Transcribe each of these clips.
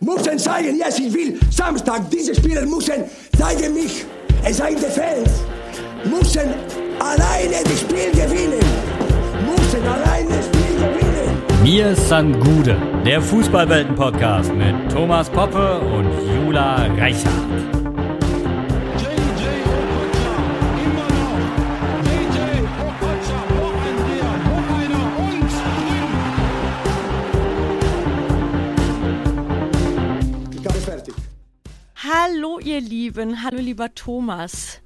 müssen zeigen, yes, ich will Samstag, diese Spieler müssen zeigen mich, es seien die Fans, müssen alleine das Spiel gewinnen, müssen alleine das Spiel gewinnen. Mir san Gude, der Fußballwelten-Podcast mit Thomas Poppe und Jula Reichert. Hallo ihr Lieben, hallo lieber Thomas.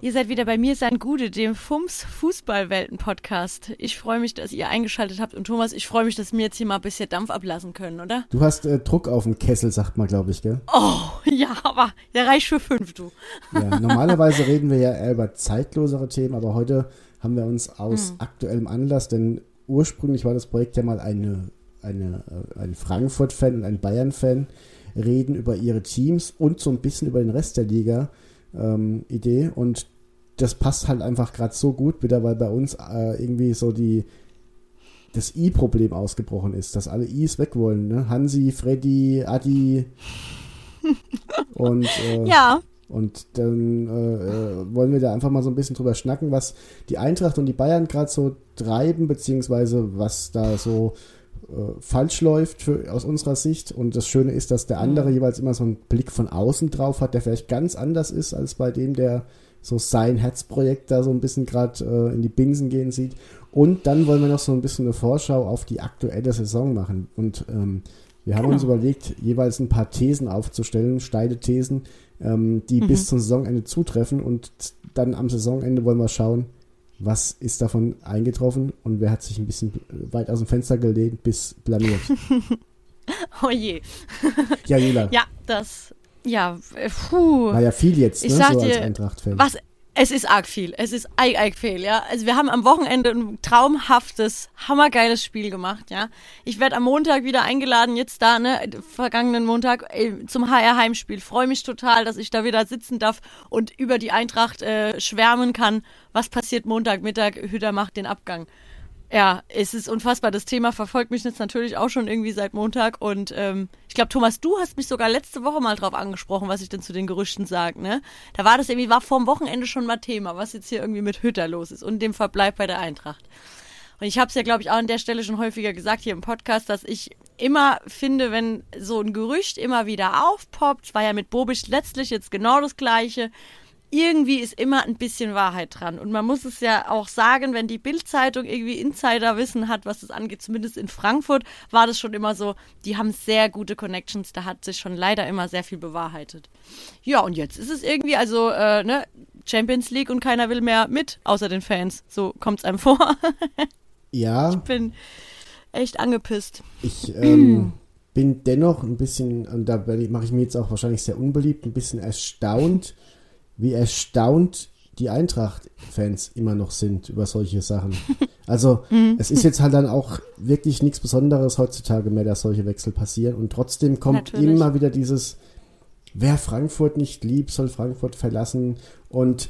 Ihr seid wieder bei mir, sein Gude, dem FUMS Fußballwelten-Podcast. Ich freue mich, dass ihr eingeschaltet habt und Thomas, ich freue mich, dass wir jetzt hier mal ein bisschen Dampf ablassen können, oder? Du hast äh, Druck auf dem Kessel, sagt man, glaube ich, gell? Oh, ja, aber der reicht für fünf, du. Ja, normalerweise reden wir ja eher über zeitlosere Themen, aber heute haben wir uns aus aktuellem Anlass, denn ursprünglich war das Projekt ja mal eine, eine, äh, ein Frankfurt-Fan und ein Bayern-Fan, reden über ihre Teams und so ein bisschen über den Rest der Liga ähm, Idee. Und das passt halt einfach gerade so gut wieder, weil bei uns äh, irgendwie so die das I-Problem ausgebrochen ist, dass alle I's weg wollen, ne? Hansi, Freddy, Adi. Und äh, Ja, und dann äh, äh, wollen wir da einfach mal so ein bisschen drüber schnacken, was die Eintracht und die Bayern gerade so treiben, beziehungsweise was da so falsch läuft für, aus unserer Sicht. Und das Schöne ist, dass der andere jeweils immer so einen Blick von außen drauf hat, der vielleicht ganz anders ist als bei dem, der so sein Herzprojekt da so ein bisschen gerade äh, in die Binsen gehen sieht. Und dann wollen wir noch so ein bisschen eine Vorschau auf die aktuelle Saison machen. Und ähm, wir haben uns überlegt, jeweils ein paar Thesen aufzustellen, steile Thesen, ähm, die bis zum Saisonende zutreffen. Und dann am Saisonende wollen wir schauen, was ist davon eingetroffen und wer hat sich ein bisschen weit aus dem Fenster gelehnt bis blamiert. oh je. Ja, Jula, Ja, das, ja, äh, puh. war ja viel jetzt, Ich ne, sag so als dir, Eintracht-Fan. Was, es ist arg viel. Es ist arg, arg viel, ja. Also wir haben am Wochenende ein traumhaftes, hammergeiles Spiel gemacht, ja. Ich werde am Montag wieder eingeladen, jetzt da, ne, vergangenen Montag, äh, zum HR-Heimspiel. Freue mich total, dass ich da wieder sitzen darf und über die Eintracht äh, schwärmen kann. Was passiert Montagmittag? Hütter macht den Abgang. Ja, es ist unfassbar. Das Thema verfolgt mich jetzt natürlich auch schon irgendwie seit Montag. Und ähm, ich glaube, Thomas, du hast mich sogar letzte Woche mal drauf angesprochen, was ich denn zu den Gerüchten sage, ne? Da war das irgendwie, war vorm Wochenende schon mal Thema, was jetzt hier irgendwie mit Hütter los ist und dem Verbleib bei der Eintracht. Und ich habe es ja, glaube ich, auch an der Stelle schon häufiger gesagt hier im Podcast, dass ich immer finde, wenn so ein Gerücht immer wieder aufpoppt, war ja mit Bobic letztlich jetzt genau das Gleiche, irgendwie ist immer ein bisschen Wahrheit dran. Und man muss es ja auch sagen, wenn die Bild-Zeitung irgendwie Insiderwissen hat, was das angeht, zumindest in Frankfurt, war das schon immer so, die haben sehr gute Connections, da hat sich schon leider immer sehr viel bewahrheitet. Ja, und jetzt ist es irgendwie, also, äh, ne, Champions League und keiner will mehr mit, außer den Fans. So kommt's einem vor. ja, Bin echt angepisst. ich ähm, bin dennoch ein bisschen, und da mache ich mir jetzt auch wahrscheinlich sehr unbeliebt, ein bisschen erstaunt, wie erstaunt die Eintracht-Fans immer noch sind über solche Sachen. Also es ist jetzt halt dann auch wirklich nichts Besonderes heutzutage mehr, dass solche Wechsel passieren. Und trotzdem kommt Natürlich. immer wieder dieses, wer Frankfurt nicht liebt, soll Frankfurt verlassen. Und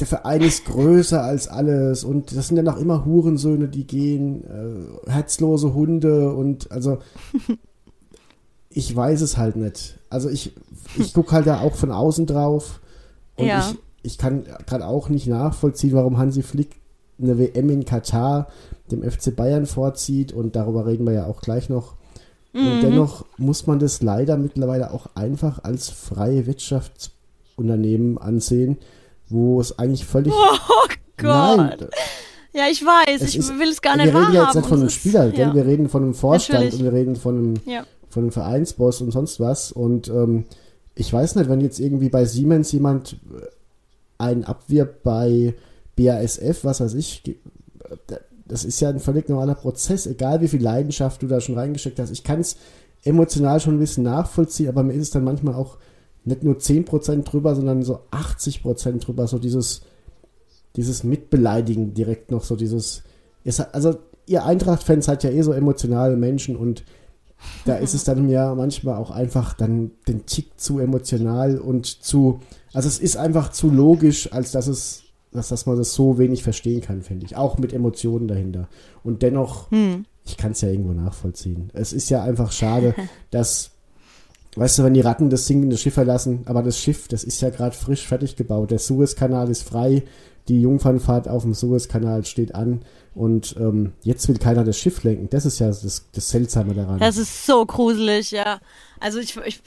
der Verein ist größer als alles. Und das sind ja noch immer Hurensöhne, die gehen, äh, herzlose Hunde und also ich weiß es halt nicht. Also ich, ich gucke halt da auch von außen drauf und Ja. ich, ich kann gerade auch nicht nachvollziehen, warum Hansi Flick eine WM in Katar dem FC Bayern vorzieht und darüber reden wir ja auch gleich noch. Mhm. Und dennoch muss man das leider mittlerweile auch einfach als freie Wirtschaftsunternehmen ansehen, wo es eigentlich völlig Oh Gott. Nein, Ja, ich weiß, ich ist- will es gar nicht wir reden ja wahrhaben. jetzt nicht von einem ist- Spieler, gell? ja. wir reden von einem Vorstand Natürlich. und wir reden von einem, Ja. Von einem Vereinsboss und sonst was. Und ähm, ich weiß nicht, wenn jetzt irgendwie bei Siemens jemand äh, einen abwirbt bei BASF, was weiß ich, äh, das ist ja ein völlig normaler Prozess, egal wie viel Leidenschaft du da schon reingesteckt hast. Ich kann es emotional schon ein bisschen nachvollziehen, aber mir ist es dann manchmal auch nicht nur 10% drüber, sondern so 80% drüber, so dieses, dieses Mitbeleidigen direkt noch, so dieses, also ihr Eintracht-Fans seid ja eh so emotionale Menschen und da ist es dann ja manchmal auch einfach dann den Tick zu emotional und zu, also es ist einfach zu logisch, als dass es, dass, dass man das so wenig verstehen kann, finde ich. Auch mit Emotionen dahinter. Und dennoch ich kann es ja irgendwo nachvollziehen. Es ist ja einfach schade, dass, weißt du, wenn die Ratten das sinkende Schiff verlassen, aber das Schiff, das ist ja gerade frisch fertig gebaut. Der Suezkanal ist frei, die Jungfernfahrt auf dem Suezkanal steht an und ähm, jetzt will keiner das Schiff lenken. Das ist ja das, das Seltsame daran. Das ist so gruselig, ja. Also ich, ich,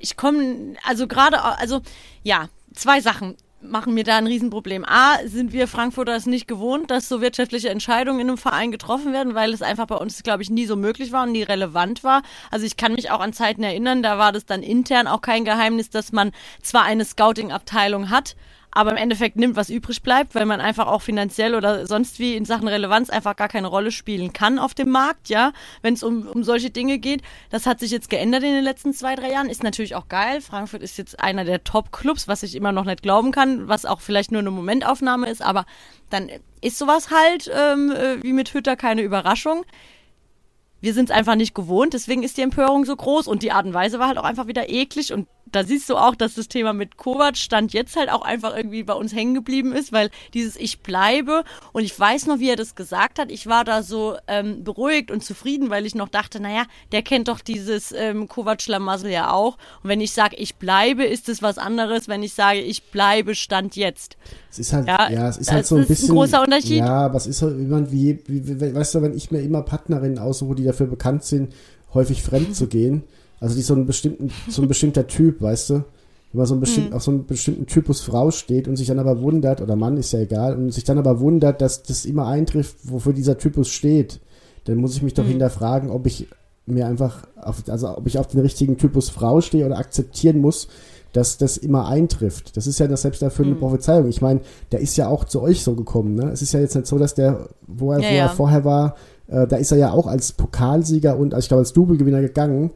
ich komme, also gerade, also ja, zwei Sachen machen mir da ein Riesenproblem. A, sind wir Frankfurter es nicht gewohnt, dass so wirtschaftliche Entscheidungen in einem Verein getroffen werden, weil es einfach bei uns, glaube ich, nie so möglich war und nie relevant war. Also ich kann mich auch an Zeiten erinnern, da war das dann intern auch kein Geheimnis, dass man zwar eine Scouting-Abteilung hat, aber im Endeffekt nimmt, was übrig bleibt, weil man einfach auch finanziell oder sonst wie in Sachen Relevanz einfach gar keine Rolle spielen kann auf dem Markt, ja, wenn es um, um solche Dinge geht. Das hat sich jetzt geändert in den letzten zwei, drei Jahren. Ist natürlich auch geil. Frankfurt ist jetzt einer der Top-Clubs, was ich immer noch nicht glauben kann, was auch vielleicht nur eine Momentaufnahme ist, aber dann ist sowas halt ähm, äh, wie mit Hütter keine Überraschung wir sind es einfach nicht gewohnt, deswegen ist die Empörung so groß und die Art und Weise war halt auch einfach wieder eklig und da siehst du auch, dass das Thema mit Kovac stand jetzt halt auch einfach irgendwie bei uns hängen geblieben ist, weil dieses Ich bleibe und ich weiß noch, wie er das gesagt hat. Ich war da so ähm, beruhigt und zufrieden, weil ich noch dachte, naja, der kennt doch dieses ähm, Kovac-Schlamassel ja auch. Und wenn ich sage, ich bleibe, ist es was anderes, wenn ich sage, ich bleibe, stand jetzt. Es ist halt, ja, ja es ist halt so ein bisschen. Ein großer Unterschied. Ja, aber es ist halt immer wie, wie, wie, weißt du, wenn ich mir immer Partnerinnen aussuche, die dafür bekannt sind, häufig fremd zu gehen, also die so ein bestimmten, so ein bestimmter Typ, weißt du? Wenn man so ein bestimmt, mhm. auf so einen bestimmten Typus Frau steht und sich dann aber wundert, oder Mann ist ja egal, und sich dann aber wundert, dass das immer eintrifft, wofür dieser Typus steht, dann muss ich mich doch mhm. hinterfragen, ob ich mir einfach, auf, also ob ich auf den richtigen Typus Frau stehe oder akzeptieren muss, dass das immer eintrifft. Das ist ja das selbsterfüllende mhm. Prophezeiung. Ich meine, der ist ja auch zu euch so gekommen. Ne? Es ist ja jetzt nicht so, dass der, wo er, ja, wo ja. er vorher war, äh, da ist er ja auch als Pokalsieger und also ich glaube als Doublegewinner gegangen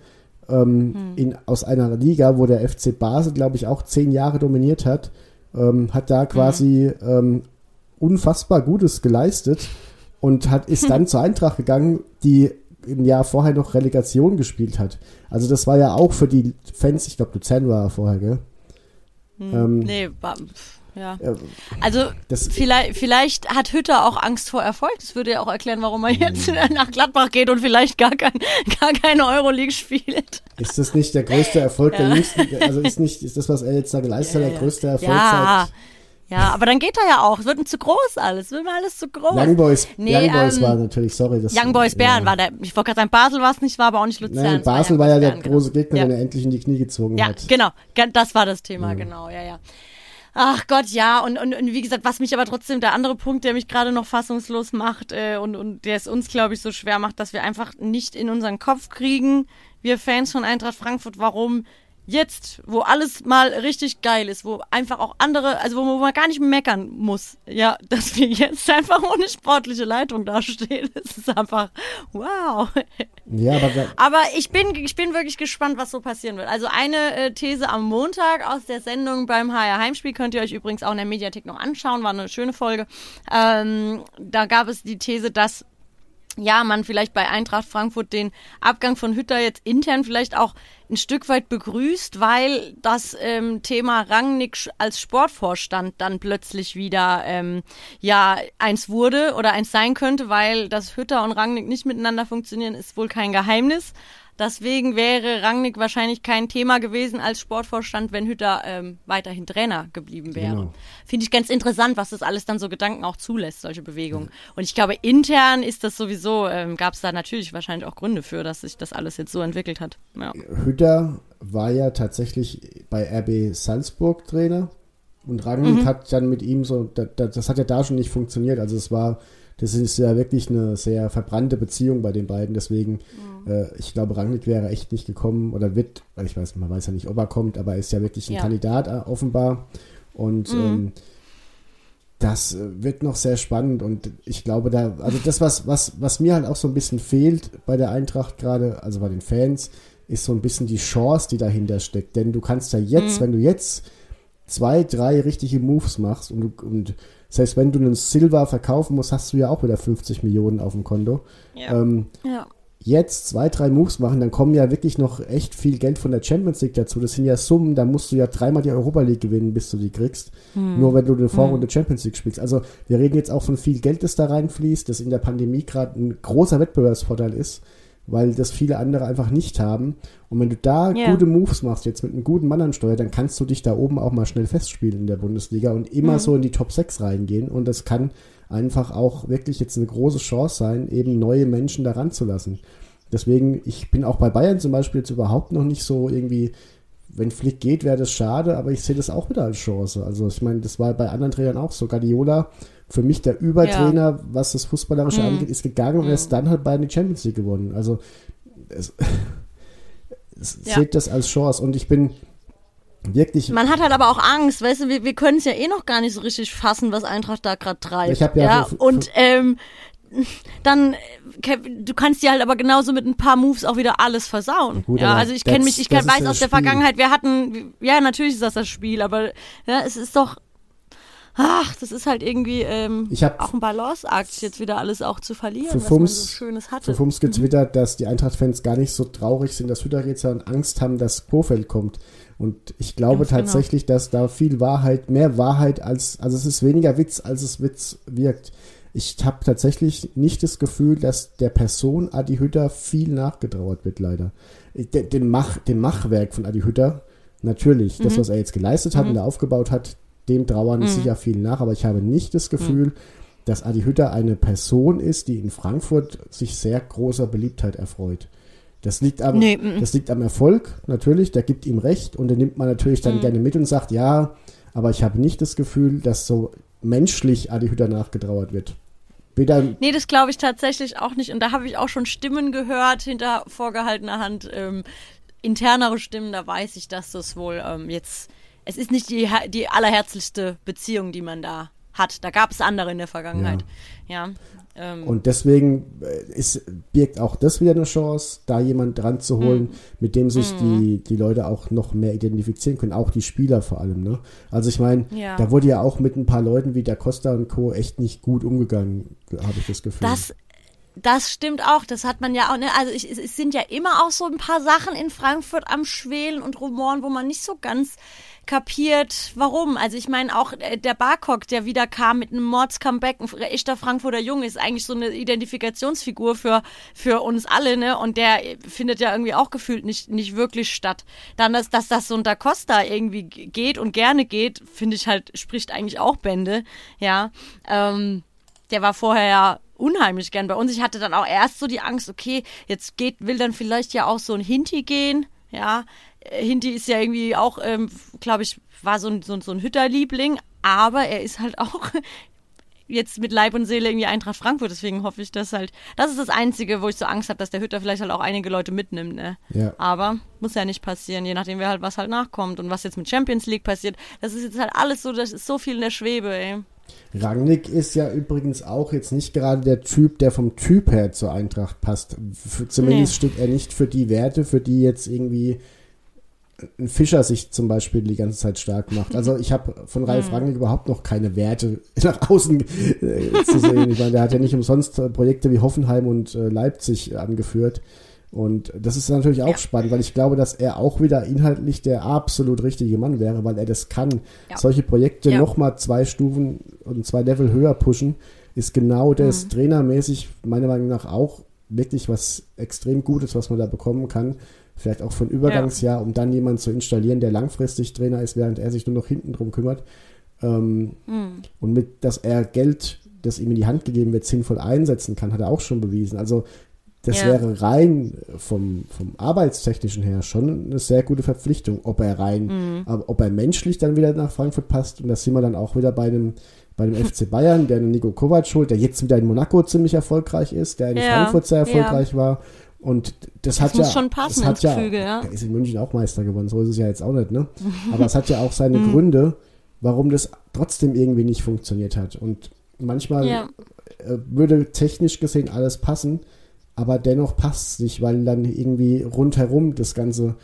ähm, hm. in, aus einer Liga, wo der FC Basel, glaube ich, auch zehn Jahre dominiert hat, ähm, hat da quasi hm. unfassbar Gutes geleistet und hat, ist dann zur Eintracht gegangen, die im Jahr vorher noch Relegation gespielt hat. Also das war ja auch für die Fans, ich glaube Luzern war er vorher, gell? Hm, ähm, nee, war, ja. Also vielleicht, vielleicht hat Hütter auch Angst vor Erfolg. Das würde ja auch erklären, warum er jetzt hm. nach Gladbach geht und vielleicht gar, kein, gar keine Euroleague spielt. Ist das nicht der größte Erfolg ja. der jüngsten? Also ist nicht, ist das, was er jetzt da geleistet hat, der größte Erfolg ja. seit ja, aber dann geht er ja auch. Es wird ihm zu groß alles. Es wird mir alles zu groß. Young Boys, nee, Young Boys ähm, war natürlich, sorry. Das, Young Boys Bern ja. war der. Ich wollte gerade sagen, Basel war es nicht, war aber auch nicht Luzern. Nein, Basel war, war ja der Bern, große genau. Gegner, ja. den er endlich in die Knie gezogen ja, hat. Ja, genau. Das war das Thema, ja. genau. Ja, ja. Ach Gott, ja. Und, und, und wie gesagt, was mich aber trotzdem, der andere Punkt, der mich gerade noch fassungslos macht äh, und, und der es uns, glaube ich, so schwer macht, dass wir einfach nicht in unseren Kopf kriegen, wir Fans von Eintracht Frankfurt, warum jetzt, wo alles mal richtig geil ist, wo einfach auch andere, also wo man gar nicht meckern muss, ja, dass wir jetzt einfach ohne sportliche Leitung dastehen. Das ist einfach wow. Ja, aber, aber ich bin, ich bin wirklich gespannt, was so passieren wird. Also eine äh, These am Montag aus der Sendung beim HR Heimspiel könnt ihr euch übrigens auch in der Mediathek noch anschauen, war eine schöne Folge. Ähm, da gab es die These, dass ja, man vielleicht bei Eintracht Frankfurt den Abgang von Hütter jetzt intern vielleicht auch ein Stück weit begrüßt, weil das ähm, Thema Rangnick als Sportvorstand dann plötzlich wieder ähm, ja eins wurde oder eins sein könnte, weil das Hütter und Rangnick nicht miteinander funktionieren, ist wohl kein Geheimnis. Deswegen wäre Rangnick wahrscheinlich kein Thema gewesen als Sportvorstand, wenn Hütter ähm, weiterhin Trainer geblieben wäre. Genau. Finde ich ganz interessant, was das alles dann so Gedanken auch zulässt, solche Bewegungen. Ja. Und ich glaube, intern ist das sowieso, ähm, gab es da natürlich wahrscheinlich auch Gründe für, dass sich das alles jetzt so entwickelt hat. Ja. Hütter war ja tatsächlich bei RB Salzburg Trainer und Rangnick mhm. hat dann mit ihm so, das, das hat ja da schon nicht funktioniert. Also es war das ist ja wirklich eine sehr verbrannte Beziehung bei den beiden. Deswegen, mhm. äh, ich glaube, Rangnick wäre echt nicht gekommen oder wird, weil ich weiß, man weiß ja nicht, ob er kommt, aber er ist ja wirklich ein ja. Kandidat äh, offenbar. Und mhm. ähm, das äh, wird noch sehr spannend und ich glaube da, also das, was, was, was mir halt auch so ein bisschen fehlt bei der Eintracht gerade, also bei den Fans, ist so ein bisschen die Chance, die dahinter steckt. Denn du kannst ja jetzt, mhm. wenn du jetzt zwei, drei richtige Moves machst und, und das heißt, wenn du einen Silver verkaufen musst, hast du ja auch wieder 50 Millionen auf dem Konto. Ja. Ähm, ja. jetzt zwei, drei Moves machen, dann kommen ja wirklich noch echt viel Geld von der Champions League dazu. Das sind ja Summen, da musst du ja dreimal die Europa League gewinnen, bis du die kriegst. Nur wenn du eine Vorrunde Champions League spielst. Also wir reden jetzt auch von viel Geld, das da reinfließt, das in der Pandemie gerade ein großer Wettbewerbsvorteil ist, weil das viele andere einfach nicht haben. Und wenn du da Ja. gute Moves machst, jetzt mit einem guten Mann an Steuer, dann kannst du dich da oben auch mal schnell festspielen in der Bundesliga und immer so in die Top 6 reingehen. Und das kann einfach auch wirklich jetzt eine große Chance sein, eben neue Menschen da ranzulassen. Deswegen, ich bin auch bei Bayern zum Beispiel jetzt überhaupt noch nicht so irgendwie, wenn Flick geht, wäre das schade, aber ich sehe das auch wieder als Chance. Also ich meine, das war bei anderen Trainern auch so. Guardiola, für mich der Übertrainer, was das Fußballerische angeht, ist gegangen und erst dann hat Bayern die Champions League gewonnen. Also es, es Ja. seht das als Chance und ich bin wirklich Man hat halt aber auch Angst, weißt du, wir, wir können es ja eh noch gar nicht so richtig fassen, was Eintracht da gerade treibt. Ich hab ja für- und ähm, dann, du kannst dir halt aber genauso mit ein paar Moves auch wieder alles versauen. Gut, ja, also ich kenne mich, ich kenn, ist weiß ja aus der. Vergangenheit, wir hatten, ja, natürlich ist das das Spiel, aber ja, es ist doch, ach, das ist halt irgendwie ähm, Ich hab- auch ein Balanceakt, jetzt wieder alles auch zu verlieren, Für was man Fums- so Schönes hatte. für Fums getwittert, dass die Eintracht-Fans gar nicht so traurig sind, dass Hütter geht, sondern Angst haben, dass Kofeld kommt. Und ich glaube Ganz genau. tatsächlich, dass da viel Wahrheit, mehr Wahrheit als, also es ist weniger Witz, als es Witz wirkt. Ich habe tatsächlich nicht das Gefühl, dass der Person Adi Hütter viel nachgetrauert wird, leider. De- Dem, Mach, dem Machwerk von Adi Hütter, natürlich, Mhm. das, was er jetzt geleistet hat und er aufgebaut hat, dem trauern sicher viel nach, aber ich habe nicht das Gefühl, dass Adi Hütter eine Person ist, die in Frankfurt sich sehr großer Beliebtheit erfreut. Das liegt am, Nee, das liegt am Erfolg, natürlich, der gibt ihm recht und den nimmt man natürlich dann gerne mit und sagt, ja, aber ich habe nicht das Gefühl, dass so menschlich Adi Hütter nachgetrauert wird. Weder, Nee, das glaube ich tatsächlich auch nicht. Und da habe ich auch schon Stimmen gehört hinter vorgehaltener Hand, ähm, internere Stimmen, da weiß ich, dass das wohl ähm, jetzt, es ist nicht die, die allerherzlichste Beziehung, die man da hat. Da gab es andere in der Vergangenheit. Ja. ähm, Und deswegen äh, ist, birgt auch das wieder eine Chance, da jemand dran zu holen, mit dem sich die, die Leute auch noch mehr identifizieren können, auch die Spieler vor allem. Ne? Also ich meine, Ja. da wurde ja auch mit ein paar Leuten wie der Costa und Co. echt nicht gut umgegangen, habe ich das Gefühl. Das, das stimmt auch. Das hat man ja auch. Ne? Also ich, es, es sind ja immer auch so ein paar Sachen in Frankfurt am Schwelen und Rumoren, wo man nicht so ganz kapiert, warum. Also ich meine auch äh, der Barcock, der wieder kam mit einem Mords-Comeback, ein echter Frankfurter Junge, ist eigentlich so eine Identifikationsfigur für, für uns alle, ne? Und der äh, findet ja irgendwie auch gefühlt nicht, nicht wirklich statt. Dann, dass, dass das so ein Da Costa irgendwie geht und gerne geht, finde ich halt, spricht eigentlich auch Bände, ja. Ähm, der war vorher ja unheimlich gern bei uns. Ich hatte dann auch erst so die Angst, okay, jetzt geht, will dann vielleicht ja auch so ein Hinti gehen, ja. Hinti ist ja irgendwie auch, ähm, glaube ich, war so ein, so, so ein Hütterliebling, aber er ist halt auch jetzt mit Leib und Seele irgendwie Eintracht Frankfurt, deswegen hoffe ich, dass halt, das ist das Einzige, wo ich so Angst habe, dass der Hütter vielleicht halt auch einige Leute mitnimmt, ne? Ja. Aber muss ja nicht passieren, je nachdem, wer halt was halt nachkommt und was jetzt mit Champions League passiert. Das ist jetzt halt alles so, das ist so viel in der Schwebe, ey. Rangnick ist ja übrigens auch jetzt nicht gerade der Typ, der vom Typ her zur Eintracht passt. F zumindest steht er nicht für die Werte, für die jetzt irgendwie Fischer sich zum Beispiel die ganze Zeit stark macht. Also ich habe von Ralf Rangnick überhaupt noch keine Werte nach außen äh, zu sehen. Ich meine, der hat ja nicht umsonst äh, Projekte wie Hoffenheim und äh, Leipzig angeführt. Und das ist natürlich auch Ja. spannend, weil ich glaube, dass er auch wieder inhaltlich der absolut richtige Mann wäre, weil er das kann. Ja. Solche Projekte Ja. nochmal zwei Stufen und zwei Level höher pushen, ist genau das trainermäßig meiner Meinung nach auch wirklich was extrem Gutes, was man da bekommen kann. Vielleicht auch für ein Übergangsjahr, um dann jemanden zu installieren, der langfristig Trainer ist, während er sich nur noch hinten drum kümmert. Ähm, Und mit, dass er Geld, das ihm in die Hand gegeben wird, sinnvoll einsetzen kann, hat er auch schon bewiesen. Also das Ja. wäre rein vom, vom Arbeitstechnischen her schon eine sehr gute Verpflichtung. Ob er rein, aber ob er menschlich dann wieder nach Frankfurt passt, und da sind wir dann auch wieder bei dem, bei dem FC Bayern, der einen Nico Kovac holt, der jetzt wieder in Monaco ziemlich erfolgreich ist, der in Ja, Frankfurt sehr ja. erfolgreich war. Und das hat muss ja. schon passen es hat ja, Gefüge, ja. Ist in München auch Meister geworden, so ist es ja jetzt auch nicht, ne? Aber es hat ja auch seine Mhm. Gründe, warum das trotzdem irgendwie nicht funktioniert hat. Und manchmal Ja. äh, würde technisch gesehen alles passen, aber dennoch passt es nicht, weil dann irgendwie rundherum das Ganze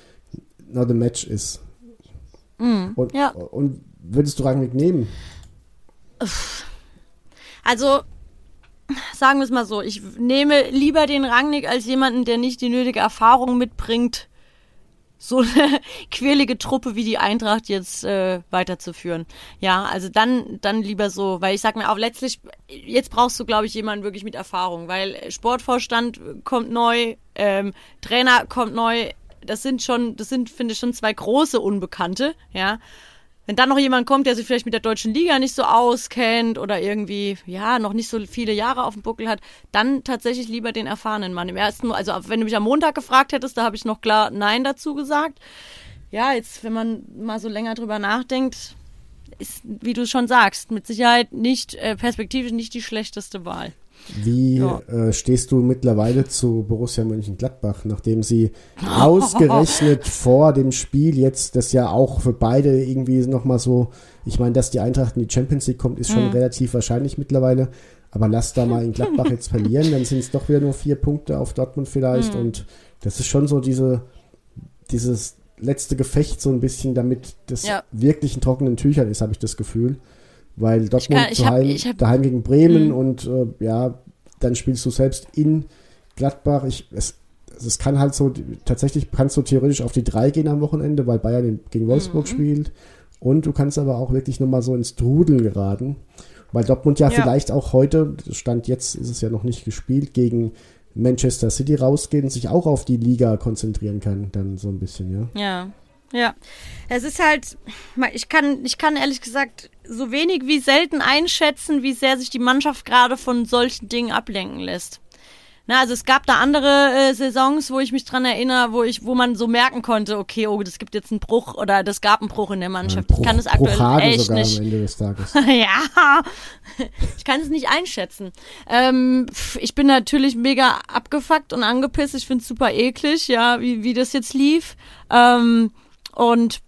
not a match ist. Und, Mhm. Ja. und würdest du Rangnick nehmen? Also, sagen wir es mal so, ich nehme lieber den Rangnick als jemanden, der nicht die nötige Erfahrung mitbringt, so eine quirlige Truppe wie die Eintracht jetzt äh, weiterzuführen. Ja, also dann, dann lieber so, weil ich sag mir auch letztlich, jetzt brauchst du, glaube ich, jemanden wirklich mit Erfahrung, weil Sportvorstand kommt neu, ähm, Trainer kommt neu, das sind schon, das sind, finde ich, schon zwei große Unbekannte, ja. Wenn dann noch jemand kommt, der sich vielleicht mit der deutschen Liga nicht so auskennt oder irgendwie, ja, noch nicht so viele Jahre auf dem Buckel hat, dann tatsächlich lieber den erfahrenen Mann. Im ersten, also wenn du mich am Montag gefragt hättest, da habe ich noch klar Nein dazu gesagt. Ja, jetzt, wenn man mal so länger drüber nachdenkt, ist, wie du schon sagst, mit Sicherheit nicht, äh, perspektivisch nicht die schlechteste Wahl. Wie Ja. äh, stehst du mittlerweile zu Borussia Mönchengladbach, nachdem sie ausgerechnet vor dem Spiel jetzt das ja auch für beide irgendwie nochmal so, ich meine, dass die Eintracht in die Champions League kommt, ist schon Mhm. relativ wahrscheinlich mittlerweile, aber lass da mal in Gladbach jetzt verlieren, dann sind es doch wieder nur vier Punkte auf Dortmund vielleicht Mhm. und das ist schon so diese, dieses letzte Gefecht so ein bisschen, damit das Ja. wirklich in trockenen Tüchern ist, habe ich das Gefühl. Weil Dortmund kann- ich zu hab- ich hab- daheim gegen Bremen Mhm. und äh, ja, dann spielst du selbst in Gladbach. Ich, es, es kann halt so, tatsächlich kannst du theoretisch auf die drei gehen am Wochenende, weil Bayern gegen Wolfsburg Mhm. spielt. Und du kannst aber auch wirklich nochmal so ins Trudeln geraten. Weil Dortmund ja, Ja. vielleicht auch heute, Stand jetzt ist es ja noch nicht gespielt, gegen Manchester City rausgeht und sich auch auf die Liga konzentrieren kann, dann so ein bisschen, ja. Ja. Ja. Es ist halt, ich kann, ich kann ehrlich gesagt so wenig wie selten einschätzen, wie sehr sich die Mannschaft gerade von solchen Dingen ablenken lässt. Na, also es gab da andere äh, Saisons, wo ich mich dran erinnere, wo ich, wo man so merken konnte, okay, oh, das gibt jetzt einen Bruch oder das gab einen Bruch in der Mannschaft. ich kann es aktuell Bruchhagen echt sogar nicht. am Ende des Tages. ja, ich kann es nicht einschätzen. Ähm, ich bin natürlich mega abgefuckt und angepisst. Ich finde es super eklig, ja, wie, wie das jetzt lief. Ähm, und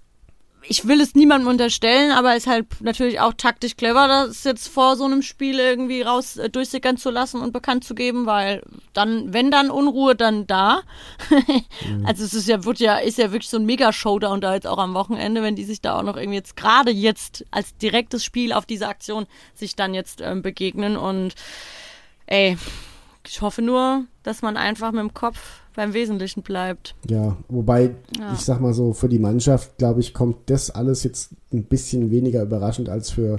ich will es niemandem unterstellen, aber es ist halt natürlich auch taktisch clever, das jetzt vor so einem Spiel irgendwie raus äh, durchsickern zu lassen und bekannt zu geben, weil dann, wenn dann Unruhe, dann da. Also es ist ja, wird ja, ist ja wirklich so ein Mega-Showdown da jetzt auch am Wochenende, wenn die sich da auch noch irgendwie jetzt gerade jetzt als direktes Spiel auf diese Aktion sich dann jetzt ähm, begegnen und ey, ich hoffe nur, dass man einfach mit dem Kopf beim Wesentlichen bleibt. Ja, wobei, Ja. ich sag mal so, für die Mannschaft, glaube ich, kommt das alles jetzt ein bisschen weniger überraschend als für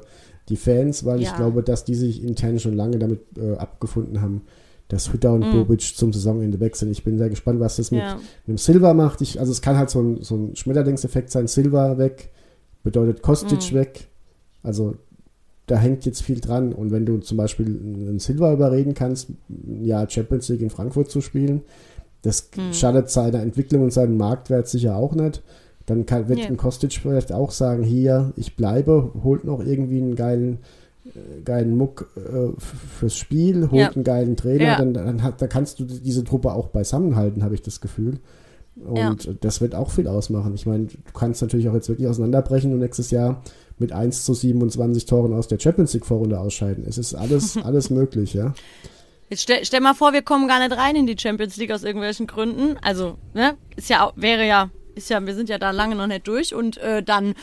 die Fans, weil ich Ja. glaube, dass die sich intern schon lange damit äh, abgefunden haben, dass Hütter und Mhm. Bobic zum Saisonende wechseln. Ich bin sehr gespannt, was das mit, Ja. mit dem Silva macht. Ich, also es kann halt so ein, so ein Schmetterlingseffekt sein. Silva weg, bedeutet Kostic Mhm. weg. Also da hängt jetzt viel dran. Und wenn du zum Beispiel einen Silva überreden kannst, ja, Champions League in Frankfurt zu spielen, das Mhm. schadet seiner Entwicklung und seinem Marktwert sicher auch nicht. Dann kann, wird Ja. ein Kostic vielleicht auch sagen, hier, ich bleibe, holt noch irgendwie einen geilen, äh, geilen Muck äh, fürs Spiel, holt Ja. einen geilen Trainer, Ja. dann, dann, hat, dann kannst du diese Truppe auch beisammenhalten, habe ich das Gefühl. Und das wird auch viel ausmachen. Ich meine, du kannst natürlich auch jetzt wirklich auseinanderbrechen und nächstes Jahr mit 1 zu 27 Toren aus der Champions League Vorrunde ausscheiden. Es ist alles, alles möglich, ja. Jetzt stell, stell mal vor, wir kommen gar nicht rein in die Champions League aus irgendwelchen Gründen. Also, ne, ist ja auch, wäre ja, ist ja, wir sind ja da lange noch nicht durch und äh, dann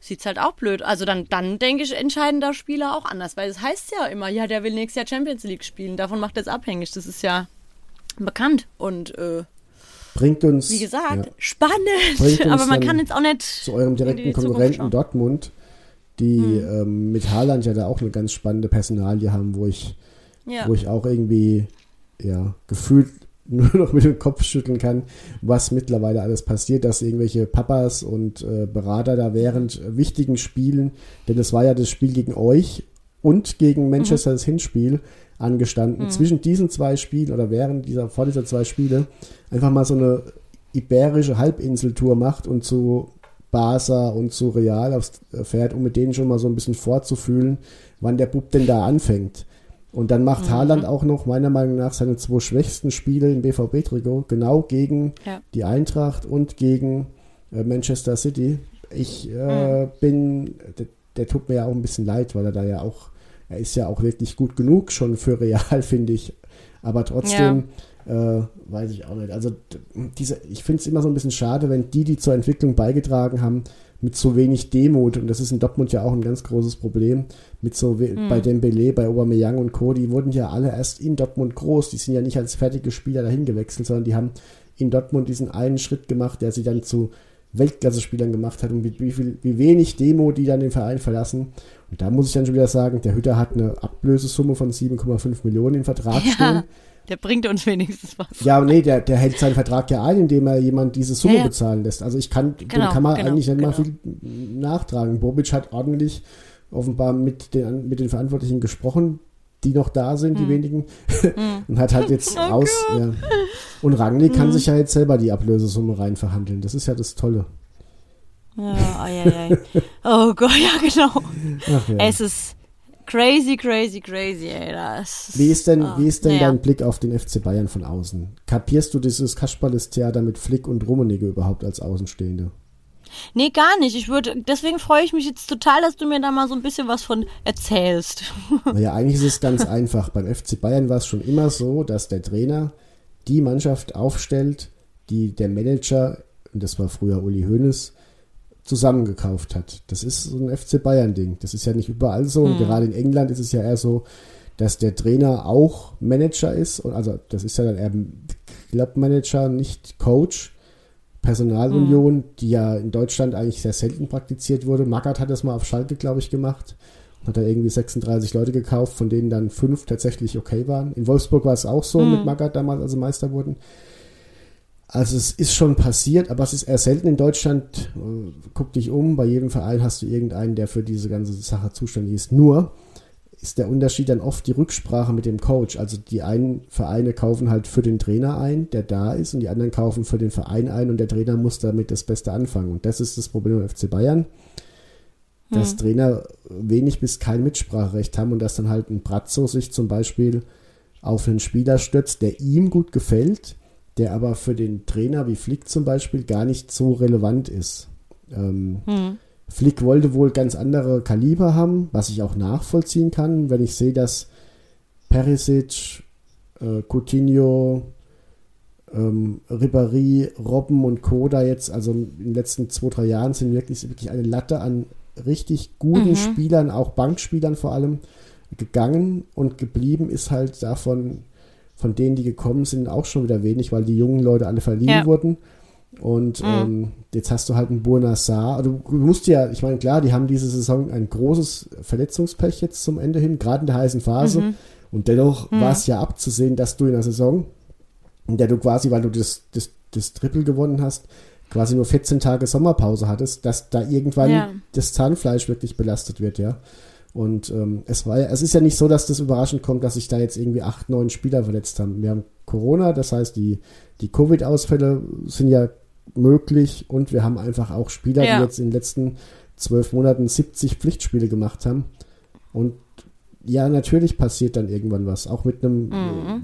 sieht's halt auch blöd. Also dann, dann denke ich, entscheiden da Spieler auch anders, weil es heißt ja immer, ja, der will nächstes Jahr Champions League spielen. Davon macht er es abhängig. Das ist ja bekannt und äh, Bringt uns wie gesagt, ja, spannend. Aber man kann jetzt auch nicht zu eurem direkten Konkurrenten. Dortmund, die Hm. ähm, mit Haaland ja da auch eine ganz spannende Personalie haben, wo ich, Ja. wo ich auch irgendwie ja, gefühlt nur noch mit dem Kopf schütteln kann, was mittlerweile alles passiert, dass irgendwelche Papas und äh, Berater da während äh, wichtigen Spielen, denn es war ja das Spiel gegen euch und gegen Manchester Mhm. das Hinspiel angestanden, zwischen diesen zwei Spielen oder während dieser, vor dieser zwei Spiele, einfach mal so eine iberische Halbinseltour macht und zu Barca und zu Real aufs, äh, fährt, um mit denen schon mal so ein bisschen vorzufühlen, wann der Bub denn da anfängt. Und dann macht Mhm. Haaland auch noch meiner Meinung nach seine zwei schwächsten Spiele im BVB-Trikot, genau gegen Ja. die Eintracht und gegen äh, Manchester City. Ich äh, Mhm. bin, der, der tut mir ja auch ein bisschen leid, weil er da ja auch, er ist ja auch wirklich gut genug schon für Real, finde ich. Aber trotzdem, äh, weiß ich auch nicht. Also diese, ich finde es immer so ein bisschen schade, wenn die, die zur Entwicklung beigetragen haben, mit so wenig Demut, und das ist in Dortmund ja auch ein ganz großes Problem, mit so Hm. bei Dembele, bei Aubameyang und Co., die wurden ja alle erst in Dortmund groß, die sind ja nicht als fertige Spieler dahin gewechselt, sondern die haben in Dortmund diesen einen Schritt gemacht, der sie dann zu Weltklasse-Spielern gemacht hat und wie, viel, wie wenig Demo die dann den Verein verlassen. Und da muss ich dann schon wieder sagen, der Hütter hat eine Ablösesumme von 7,5 Millionen im Vertrag stehen. Ja, der bringt uns wenigstens was. Ja, nee, der, der hält seinen Vertrag ja ein, indem er jemand diese Summe Ja, ja. bezahlen lässt. Also ich kann, Genau, kann man genau, eigentlich nicht mal genau. viel nachtragen. Bobic hat ordentlich offenbar mit den, mit den Verantwortlichen gesprochen, die noch da sind, Hm. die wenigen, und hat halt jetzt Oh aus. Ja. Und Rangnick Hm. kann sich ja jetzt selber die Ablösesumme rein verhandeln. Das ist ja das Tolle. Ja, ai, ai, ai. Oh Gott, ja, genau. Ach ja. Es ist crazy, crazy, crazy, ey. Das Wie ist denn, ah, wie ist denn naja. dein Blick auf den FC Bayern von außen? Kapierst du dieses Kasperles-Theater mit Flick und Rummenigge überhaupt als Außenstehende? Nee, gar nicht. Ich würde, deswegen freue ich mich jetzt total, dass du mir da mal so ein bisschen was von erzählst. Naja, eigentlich ist es ganz einfach. Beim FC Bayern war es schon immer so, dass der Trainer die Mannschaft aufstellt, die der Manager, und das war früher Uli Hoeneß, zusammengekauft hat. Das ist so ein FC Bayern-Ding. Das ist ja nicht überall so. Und gerade in England ist es ja eher so, dass der Trainer auch Manager ist. Und also das ist ja dann eher Club-Manager, nicht Coach. Personalunion, die ja in Deutschland eigentlich sehr selten praktiziert wurde. Magath hat das mal auf Schalke, glaube ich, gemacht. Hat er irgendwie 36 Leute gekauft, von denen dann fünf tatsächlich okay waren. In Wolfsburg war es auch so mit Magath damals, als sie Meister wurden. Also es ist schon passiert, aber es ist eher selten in Deutschland. Äh, Guck dich um, bei jedem Verein hast du irgendeinen, der für diese ganze Sache zuständig ist. Nur ist der Unterschied dann oft die Rücksprache mit dem Coach. Also die einen Vereine kaufen halt für den Trainer ein, der da ist, und die anderen kaufen für den Verein ein und der Trainer muss damit das Beste anfangen. Und das ist das Problem beim FC Bayern, dass Trainer wenig bis kein Mitspracherecht haben und dass dann halt ein Brazzo sich zum Beispiel auf einen Spieler stützt, der ihm gut gefällt, der aber für den Trainer wie Flick zum Beispiel gar nicht so relevant ist. Ähm, Flick wollte wohl ganz andere Kaliber haben, was ich auch nachvollziehen kann, wenn ich sehe, dass Perisic, äh, Coutinho, ähm, Ribéry, Robben und Koda jetzt, also in den letzten zwei, drei Jahren sind wirklich, wirklich eine Latte an richtig guten Spielern, auch Bankspielern vor allem, gegangen und geblieben ist halt davon, von denen, die gekommen sind, auch schon wieder wenig, weil die jungen Leute alle verliehen Ja. wurden. Und ähm, jetzt hast du halt einen Burna Saar. Du, musst ja, ich meine, klar, die haben diese Saison ein großes Verletzungspech jetzt zum Ende hin, gerade in der heißen Phase. Und dennoch war es ja abzusehen, dass du in der Saison, in der du quasi, weil du das, das, das Triple gewonnen hast, quasi nur 14 Tage Sommerpause hattest, dass da irgendwann Ja. das Zahnfleisch wirklich belastet wird, ja. Und ähm, es war es ist ja nicht so, dass das überraschend kommt, dass sich da jetzt irgendwie acht, neun Spieler verletzt haben. Wir haben Corona, das heißt, die, die Covid-Ausfälle sind ja möglich und wir haben einfach auch Spieler, Ja. die jetzt in den letzten zwölf Monaten 70 Pflichtspiele gemacht haben. Und ja, natürlich passiert dann irgendwann was. Auch mit einem,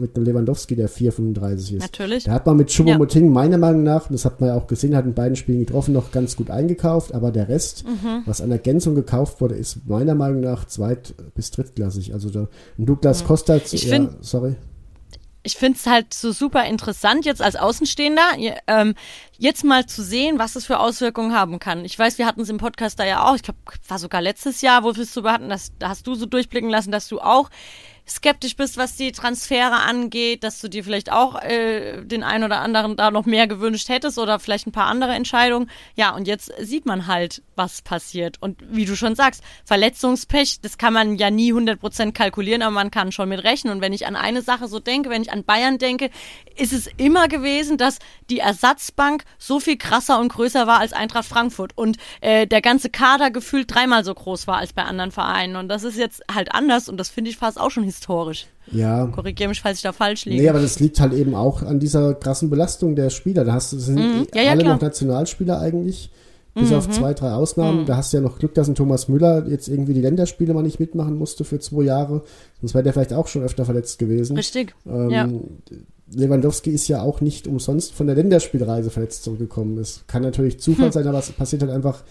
mit einem Lewandowski, der 4,35 ist. Mhm. Natürlich. Da hat man mit Choupo-Moting meiner Meinung nach, und das hat man ja auch gesehen, hat in beiden Spielen getroffen, noch ganz gut eingekauft, aber der Rest, Mhm. was an Ergänzung gekauft wurde, ist meiner Meinung nach zweit- bis drittklassig. Also da, ein Douglas Costa, Mhm. Ich ja, sorry. Ich finde es halt so super interessant, jetzt als Außenstehender, ähm, jetzt mal zu sehen, was es für Auswirkungen haben kann. Ich weiß, wir hatten es im Podcast da ja auch, ich glaube, war sogar letztes Jahr, wo wir es drüber hatten, dass, da hast du so durchblicken lassen, dass du auch skeptisch bist, was die Transfere angeht, dass du dir vielleicht auch äh, den einen oder anderen da noch mehr gewünscht hättest oder vielleicht ein paar andere Entscheidungen. Ja, und jetzt sieht man halt, was passiert. Und wie du schon sagst, Verletzungspech, das kann man ja nie 100% kalkulieren, aber man kann schon mit rechnen. Und wenn ich an eine Sache so denke, wenn ich an Bayern denke, ist es immer gewesen, dass die Ersatzbank so viel krasser und größer war als Eintracht Frankfurt und äh, der ganze Kader gefühlt dreimal so groß war als bei anderen Vereinen. Und das ist jetzt halt anders und das finde ich fast auch schon historisch. Ja. Korrigiere mich, falls ich da falsch liege. Nee, aber das liegt halt eben auch an dieser krassen Belastung der Spieler. Da hast du, sind Mhm. Ja, ja, alle klar. Mhm, noch Nationalspieler eigentlich. Bis auf zwei, drei Ausnahmen. Da hast du ja noch Glück, dass ein Thomas Müller jetzt irgendwie die Länderspiele mal nicht mitmachen musste für zwei Jahre. Sonst wäre der vielleicht auch schon öfter verletzt gewesen. Richtig. Ähm, ja. Lewandowski ist ja auch nicht umsonst von der Länderspielreise verletzt zurückgekommen. Es kann natürlich Hm. Zufall sein, aber es passiert halt einfach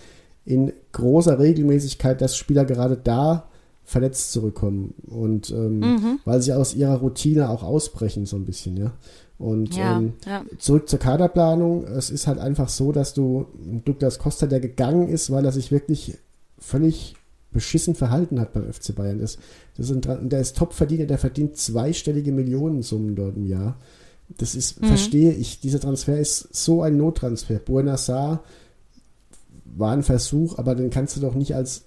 in großer Regelmäßigkeit, dass Spieler gerade da verletzt zurückkommen und ähm, Mhm. weil sie aus ihrer Routine auch ausbrechen so ein bisschen, ja. Und Ja, ähm, ja. zurück zur Kaderplanung. Es ist halt einfach so, dass du Douglas Costa, der gegangen ist, weil er sich wirklich völlig beschissen verhalten hat beim FC Bayern. Das, das ist ein, der ist Topverdiener, der verdient zweistellige Millionensummen dort im Jahr. Das ist, verstehe ich, dieser Transfer ist so ein Nottransfer. Buena Sarr war ein Versuch, aber den kannst du doch nicht als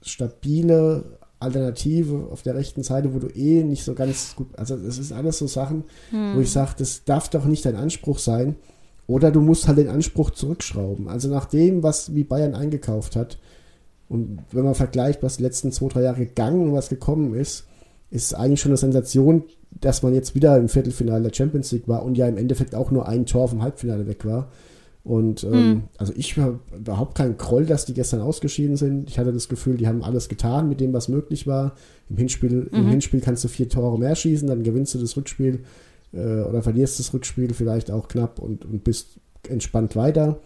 stabile Alternative auf der rechten Seite, wo du eh nicht so ganz gut, also das ist alles so Sachen, wo ich sage, das darf doch nicht dein Anspruch sein. Oder du musst halt den Anspruch zurückschrauben. Also nach dem, was wie Bayern eingekauft hat, und wenn man vergleicht, was die letzten zwei, drei Jahre gegangen und was gekommen ist, ist eigentlich schon eine Sensation, dass man jetzt wieder im Viertelfinale der Champions League war und ja im Endeffekt auch nur ein Tor vom Halbfinale weg war. Und ähm, also ich war überhaupt kein Groll, dass die gestern ausgeschieden sind. Ich hatte das Gefühl, die haben alles getan mit dem, was möglich war. Im Hinspiel, im Hinspiel kannst du vier Tore mehr schießen, dann gewinnst du das Rückspiel äh, oder verlierst das Rückspiel vielleicht auch knapp und, und bist entspannt weiter.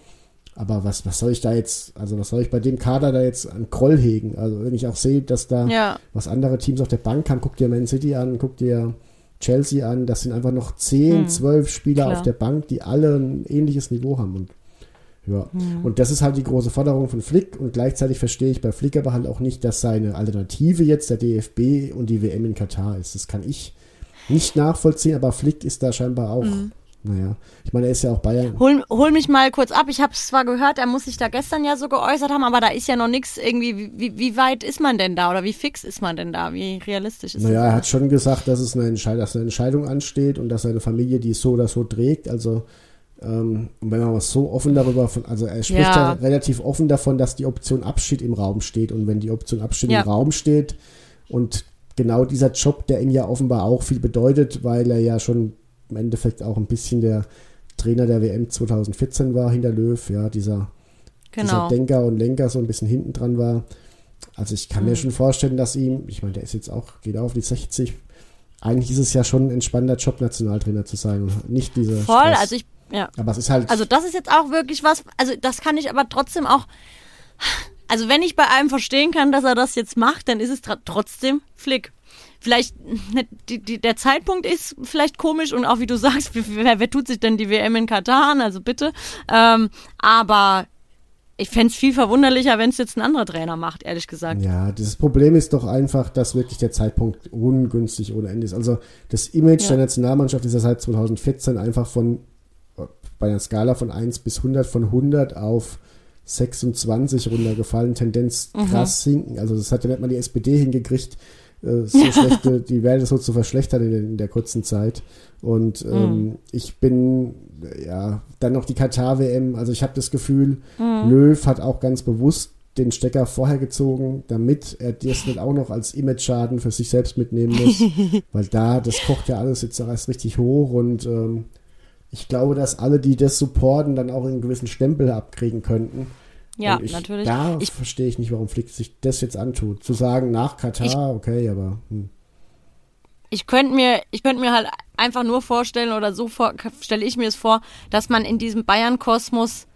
Aber was, was soll ich da jetzt, also was soll ich bei dem Kader da jetzt an Groll hegen? Also wenn ich auch sehe, dass da Ja. was andere Teams auf der Bank haben, guck dir Man City an, guck dir Chelsea an, das sind einfach noch 10, 12 Spieler klar. auf der Bank, die alle ein ähnliches Niveau haben. Und ja, und das ist halt die große Forderung von Flick und gleichzeitig verstehe ich bei Flick aber halt auch nicht, dass seine Alternative jetzt der DFB und die WM in Katar ist. Das kann ich nicht nachvollziehen, aber Flick ist da scheinbar auch, naja, ich meine, er ist ja auch Bayern. Hol, hol mich mal kurz ab. Ich habe es zwar gehört, er muss sich da gestern ja so geäußert haben, aber da ist ja noch nichts irgendwie. Wie, wie, weit ist man denn da oder wie fix ist man denn da? Wie realistisch ist Naja, er das? hat schon gesagt, dass es eine, Entscheid dass eine Entscheidung ansteht und dass seine Familie die so oder so trägt. Also, ähm, und wenn man mal so offen darüber, von, also er spricht ja. Ja. relativ offen davon, dass die Option Abschied im Raum steht. Und wenn die Option Abschied Ja. im Raum steht und genau dieser Job, der ihm ja offenbar auch viel bedeutet, weil er ja schon im Endeffekt auch ein bisschen der Trainer der WM 2014 war hinter Löw, ja, dieser dieser Genau. Denker und Lenker so ein bisschen hinten dran war. Also ich kann Mhm. mir schon vorstellen, dass ihm, ich meine, der ist jetzt auch, geht auch auf die 60. Eigentlich ist es ja schon ein entspannter Job, Nationaltrainer zu sein und nicht dieser Voll, Stress. also ich. Ja. Aber es ist halt, Also das ist jetzt auch wirklich was, also das kann ich aber trotzdem auch, also wenn ich bei einem verstehen kann, dass er das jetzt macht, dann ist es trotzdem Flick. Vielleicht, ne, die, die, der Zeitpunkt ist vielleicht komisch und auch wie du sagst, wer, wer tut sich denn die WM in Katar an, also bitte. Ähm, aber ich fänd's viel verwunderlicher, wenn es jetzt ein anderer Trainer macht, ehrlich gesagt. ja, das Problem ist doch einfach, dass wirklich der Zeitpunkt ungünstig ohne Ende ist. Also das Image Ja. der Nationalmannschaft ist ja seit 2014 einfach von, bei einer Skala von 1 bis 100, von 100 auf 26 runtergefallen, Tendenz Mhm. krass sinken. Also das hat ja nicht mal die SPD hingekriegt, äh, so schlechte, die Werte so zu verschlechtern in, der- in der kurzen Zeit. Und Mhm. ähm, ich bin, ja, dann noch die Katar-WM. Also ich habe das Gefühl, Mhm. Löw hat auch ganz bewusst den Stecker vorher gezogen, damit er das nicht auch noch als Image-Schaden für sich selbst mitnehmen muss. weil da, das kocht ja alles jetzt erst richtig hoch und ähm, ich glaube, dass alle, die das supporten, dann auch einen gewissen Stempel abkriegen könnten. Ja, ich, natürlich. Da Ich- verstehe ich nicht, warum Flick sich das jetzt antut. Zu sagen, nach Katar, okay, aber hm. ich könnte mir, ich könnte mir halt einfach nur vorstellen oder so vor, stelle ich mir es vor, dass man in diesem Bayern-Kosmos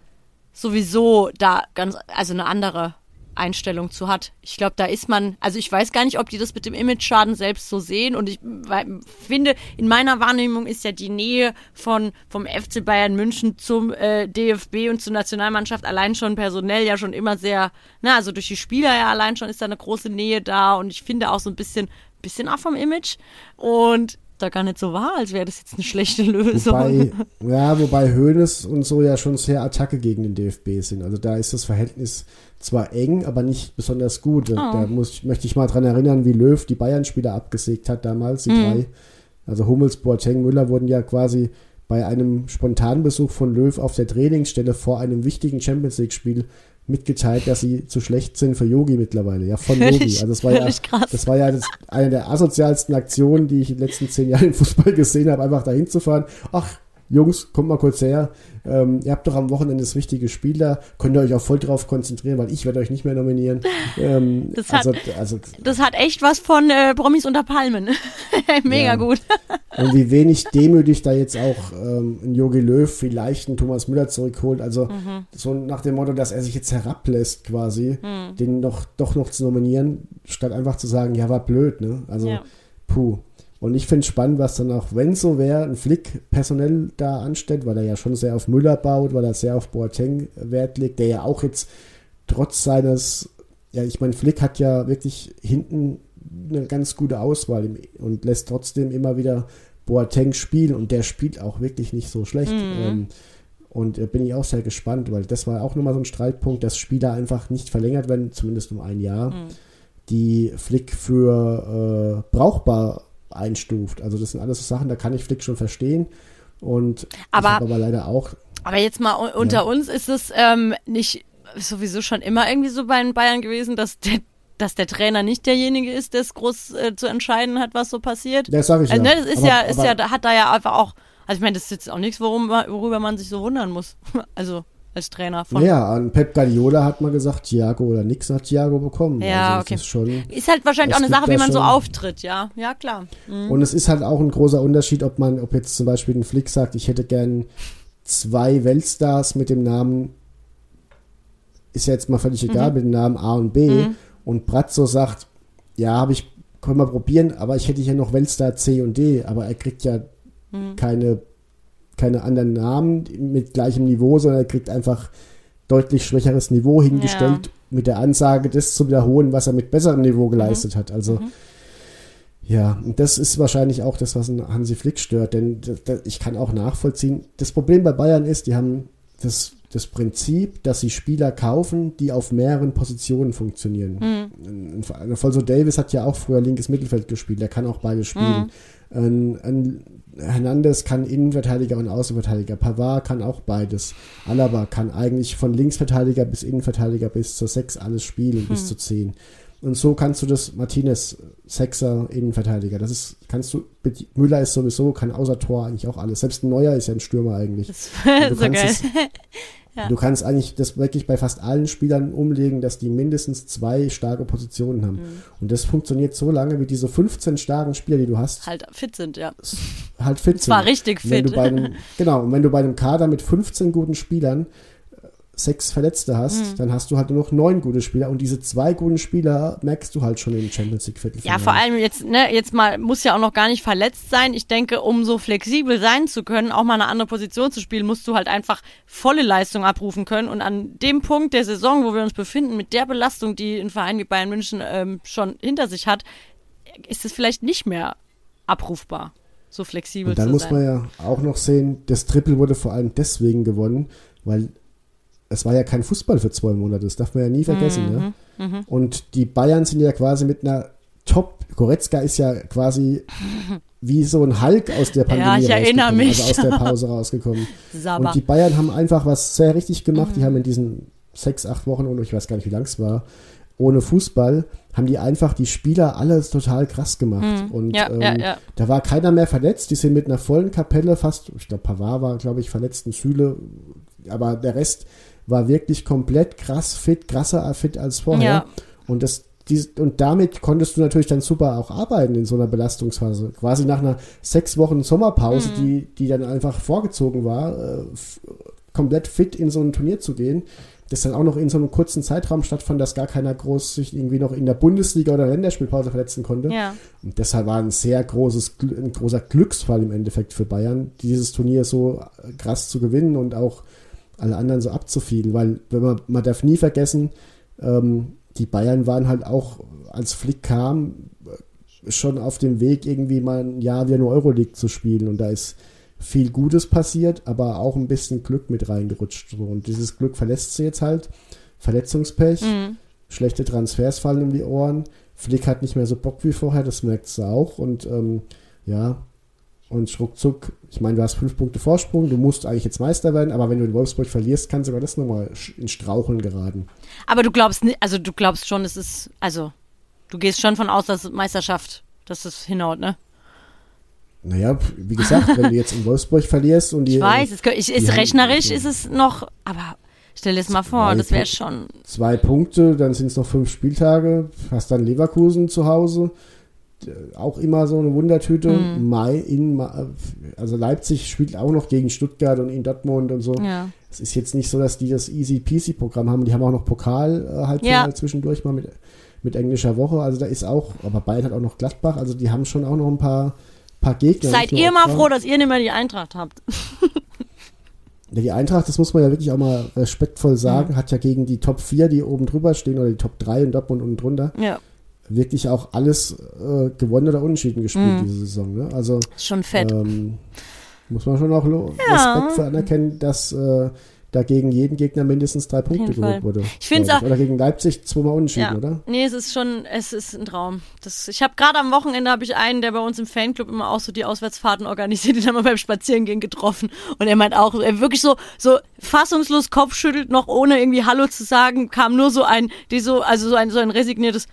sowieso da ganz, also eine andere Einstellung zu hat. Ich glaube, da ist man, also ich weiß gar nicht, ob die das mit dem Image-Schaden selbst so sehen. Und ich finde, in meiner Wahrnehmung ist ja die Nähe von, vom FC Bayern München zum äh, DFB und zur Nationalmannschaft allein schon personell ja schon immer sehr, na, also durch die Spieler ja allein schon ist da eine große Nähe da. Und ich finde auch so ein bisschen, bisschen auch vom Image. Und da gar nicht so war, als wäre das jetzt eine schlechte Lösung. Wobei, ja, wobei Hoeneß und so ja schon sehr Attacke gegen den DFB sind. Also da ist das Verhältnis zwar eng, aber nicht besonders gut. Da- Da muss, möchte ich mal dran erinnern, wie Löw die Bayern-Spieler abgesägt hat damals, die drei. Also Hummels, Boateng, Müller wurden ja quasi bei einem spontanen Besuch von Löw auf der Trainingsstelle vor einem wichtigen Champions League-Spiel mitgeteilt, dass sie zu schlecht sind für Yogi mittlerweile. Ja, von Yogi. Also das war ja, das war ja das, eine der asozialsten Aktionen, die ich in den letzten zehn Jahren im Fußball gesehen habe, einfach dahin zu fahren. Ach, Jungs, kommt mal kurz her. Ähm, ihr habt doch am Wochenende das wichtige Spiel da. Könnt ihr euch auch voll drauf konzentrieren, weil ich werde euch nicht mehr nominieren. Ähm, Das hat- also, also, Das hat echt was von äh, Promis unter Palmen. Mega Ja. gut. und wie wenig demütig da jetzt auch ähm, ein Jogi Löw vielleicht einen Thomas Müller zurückholt. Also Mhm. so nach dem Motto, dass er sich jetzt herablässt quasi, Mhm. den noch doch noch zu nominieren, statt einfach zu sagen, ja, war blöd, ne? Also Ja. puh. Und ich finde spannend, was dann auch, wenn so wäre, ein Flick personell da anstellt, weil er ja schon sehr auf Müller baut, weil er sehr auf Boateng Wert legt, der ja auch jetzt trotz seines, ja, ich meine, Flick hat ja wirklich hinten eine ganz gute Auswahl und lässt trotzdem immer wieder Boateng spielen und der spielt auch wirklich nicht so schlecht. Ähm, und äh, bin ich auch sehr gespannt, weil das war auch nochmal so ein Streitpunkt, dass Spieler einfach nicht verlängert werden, zumindest um ein Jahr, die Flick für äh, brauchbar einstuft. Also das sind alles so Sachen, da kann ich Flick schon verstehen. Und Aber- aber leider auch Aber jetzt mal unter uns ist es ähm, nicht sowieso schon immer irgendwie so bei den Bayern gewesen, dass der, dass der Trainer nicht derjenige ist, der es groß äh, zu entscheiden hat, was so passiert. Das sag ich also, ja. ne, das ist Aber- ja, ist aber- ja, hat da ja einfach auch, also ich meine, das ist jetzt auch nichts, worum, worüber man sich so wundern muss. Also als Trainer von. Naja, an Pep Guardiola hat man gesagt, Thiago oder nix hat Thiago bekommen. Ja, also okay. Ist schon, Ist halt wahrscheinlich auch eine Sache, wie man so schon- auftritt, ja. Ja, klar. Mhm. und es ist halt auch ein großer Unterschied, ob man, ob jetzt zum Beispiel ein Flick sagt, ich hätte gern zwei Weltstars mit dem Namen, ist ja jetzt mal völlig egal, mit dem Namen A und B. Und Brazzo sagt, ja, habe ich, können wir probieren, aber ich hätte hier noch Weltstar C und D, aber er kriegt ja keine, keine anderen Namen mit gleichem Niveau, sondern er kriegt einfach deutlich schwächeres Niveau hingestellt, mit der Ansage, das zu wiederholen, was er mit besserem Niveau geleistet hat. Also ja, und das ist wahrscheinlich auch das, was Hansi Flick stört, denn das, das, ich kann auch nachvollziehen. Das Problem bei Bayern ist, die haben das, das Prinzip, dass sie Spieler kaufen, die auf mehreren Positionen funktionieren. Ein Alfonso Davis hat ja auch früher linkes Mittelfeld gespielt, der kann auch beide spielen. Ein, ein Hernandez kann Innenverteidiger und Außenverteidiger. Pavard kann auch beides. Alaba kann eigentlich von Linksverteidiger bis Innenverteidiger bis zur 6 alles spielen, bis zu 10. Und so kannst du das, Martinez, Sechser, Innenverteidiger, das ist, kannst du, Müller ist sowieso, kann außer Tor eigentlich auch alles. Selbst ein Neuer ist ja ein Stürmer eigentlich. Und du so geil. es- Du kannst eigentlich das wirklich bei fast allen Spielern umlegen, dass die mindestens zwei starke Positionen haben. Und das funktioniert so lange, wie diese 15 starken Spieler, die du hast, Halt fit sind, ja. halt fit zwar sind. richtig Und Wenn fit. du bei einem, genau, und wenn du bei einem Kader mit 15 guten Spielern sechs Verletzte hast, Mhm. dann hast du halt nur noch neun gute Spieler und diese zwei guten Spieler merkst du halt schon im Champions League Viertelfinale. Ja, vor allem jetzt, ne, jetzt mal, muss ja auch noch gar nicht verletzt sein. Ich denke, um so flexibel sein zu können, auch mal eine andere Position zu spielen, musst du halt einfach volle Leistung abrufen können. Und an dem Punkt der Saison, wo wir uns befinden, mit der Belastung, die ein Verein wie Bayern München ähm, schon hinter sich hat, ist es vielleicht nicht mehr abrufbar, so flexibel Und dann muss man ja auch noch sehen, das Triple wurde vor allem deswegen gewonnen, weil es war ja kein Fußball für zwei Monate, das darf man ja nie vergessen. Mhm, ne? Und die Bayern sind ja quasi mit einer Top, Goretzka ist ja quasi wie so ein Hulk aus der Pandemie Ja, ich erinnere mich. also aus der Pause rausgekommen. Und die Bayern haben einfach was sehr richtig gemacht. Mhm. Die haben in diesen sechs, acht Wochen, und ich weiß gar nicht, wie lang es war, ohne Fußball, haben die einfach die Spieler alles total krass gemacht. Und Mhm. Ja, ähm, ja, ja. da war keiner mehr verletzt. Die sind mit einer vollen Kapelle fast, ich glaube, Pavard war, glaube ich, verletzt in Süle, aber der Rest war wirklich komplett krass fit, krasser fit als vorher. Ja. Und das dies- und damit konntest du natürlich dann super auch arbeiten in so einer Belastungsphase. Quasi nach einer sechs Wochen Sommerpause, Mhm. die, die dann einfach vorgezogen war, äh, komplett fit in so ein Turnier zu gehen, das dann auch noch in so einem kurzen Zeitraum stattfand, dass gar keiner groß sich irgendwie noch in der Bundesliga oder Länderspielpause verletzen konnte. Ja. Und deshalb war ein sehr großes, ein großer Glücksfall im Endeffekt für Bayern, dieses Turnier so krass zu gewinnen und auch alle anderen so abzufielen, weil wenn man, man darf nie vergessen, ähm, die Bayern waren halt auch, als Flick kam, schon auf dem Weg, irgendwie mal ein Jahr wieder nur Euroleague zu spielen und da ist viel Gutes passiert, aber auch ein bisschen Glück mit reingerutscht. Und dieses Glück verlässt sie jetzt halt. Verletzungspech, schlechte Transfers fallen um die Ohren. Flick hat nicht mehr so Bock wie vorher, das merkt sie auch. Und ähm, ja, und ruckzuck, ich meine, du hast fünf Punkte Vorsprung, du musst eigentlich jetzt Meister werden, aber wenn du in Wolfsburg verlierst, kann sogar das nochmal in Straucheln geraten. Aber du glaubst nicht, also du glaubst schon, es ist, also du gehst schon von aus, dass Meisterschaft, dass es hinhaut, ne? Naja, wie gesagt, wenn du jetzt in Wolfsburg verlierst und die Ich weiß, es, ist haben- rechnerisch ist es noch, aber stell dir das mal vor, das wäre schon. zwei Punkte, dann sind es noch fünf Spieltage, hast dann Leverkusen zu Hause, äh, auch immer so eine Wundertüte. Mhm. Mai in, also Leipzig spielt auch noch gegen Stuttgart und in Dortmund und so. Ja. Es ist jetzt nicht so, dass die das easy peasy Programm haben. Die haben auch noch Pokal äh, Ja. zwischendurch mal mit, mit englischer Woche. Also da ist auch, aber Bayern hat auch noch Gladbach. Also die haben schon auch noch ein paar paar Gegner. Seid ihr mal froh, dass ihr nicht mehr die Eintracht habt. Die Eintracht, das muss man ja wirklich auch mal respektvoll Mhm. sagen, hat ja gegen die Top 4, die oben drüber stehen, oder die Top 3 in Dortmund unten drunter, Ja, wirklich auch alles äh, gewonnen oder unentschieden gespielt diese Saison. Ne? Also ist schon fett. ähm, muss man schon auch Ja. Respekt für anerkennen, dass äh, da gegen jeden Gegner mindestens drei Punkte geholt wurde. Ich find's glaub auch- Oder gegen Leipzig zweimal unentschieden, ja. oder? Nee, es ist schon, es ist ein Traum. Das, ich habe gerade am Wochenende habe ich einen, der bei uns im Fanclub immer auch so die Auswärtsfahrten organisiert, den haben wir beim Spazierengehen getroffen. Und er meint auch, er wirklich so, so fassungslos Kopf schüttelt, noch ohne irgendwie Hallo zu sagen, kam nur so ein, die so, also so ein, so ein resigniertes,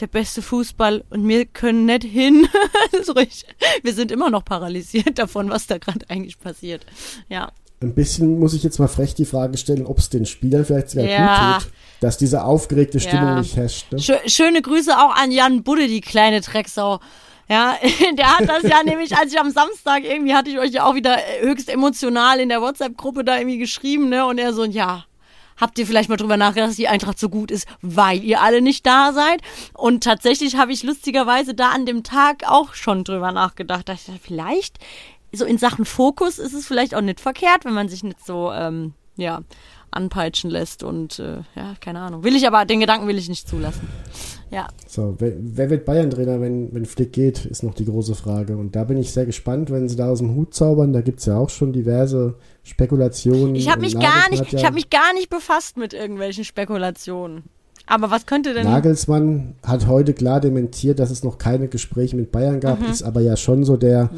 der beste Fußball und wir können nicht hin. so richtig. Wir sind immer noch paralysiert davon, was da gerade eigentlich passiert. Ja. Ein bisschen muss ich jetzt mal frech die Frage stellen, ob es den Spielern vielleicht sogar Ja. gut tut, dass diese aufgeregte Stimmung Ja. nicht herrscht. Ne? Schö schöne Grüße auch an Jan Budde, die kleine Drecksau. Ja, der hat das ja nämlich, als ich am Samstag irgendwie hatte ich euch ja auch wieder äh, höchst emotional in der WhatsApp-Gruppe da irgendwie geschrieben, ne? Und er so, ja, habt ihr vielleicht mal drüber nachgedacht, dass die Eintracht so gut ist, weil ihr alle nicht da seid? Und tatsächlich habe ich lustigerweise da an dem Tag auch schon drüber nachgedacht. Da ich dachte, vielleicht, so in Sachen Fokus ist es vielleicht auch nicht verkehrt, wenn man sich nicht so, ähm, ja, anpeitschen lässt und äh, ja, keine Ahnung. Will ich aber, den Gedanken will ich nicht zulassen. Ja. So, wer, wer wird Bayern-Trainer, wenn, wenn Flick geht, ist noch die große Frage. Und da bin ich sehr gespannt, wenn sie da aus dem Hut zaubern. Da gibt es ja auch schon diverse Spekulationen. Ich habe mich gar nicht, ja, ich habe mich gar nicht befasst mit irgendwelchen Spekulationen. Aber was könnte denn? Nagelsmann hat heute klar dementiert, dass es noch keine Gespräche mit Bayern gab, Mhm. ist aber ja schon so der,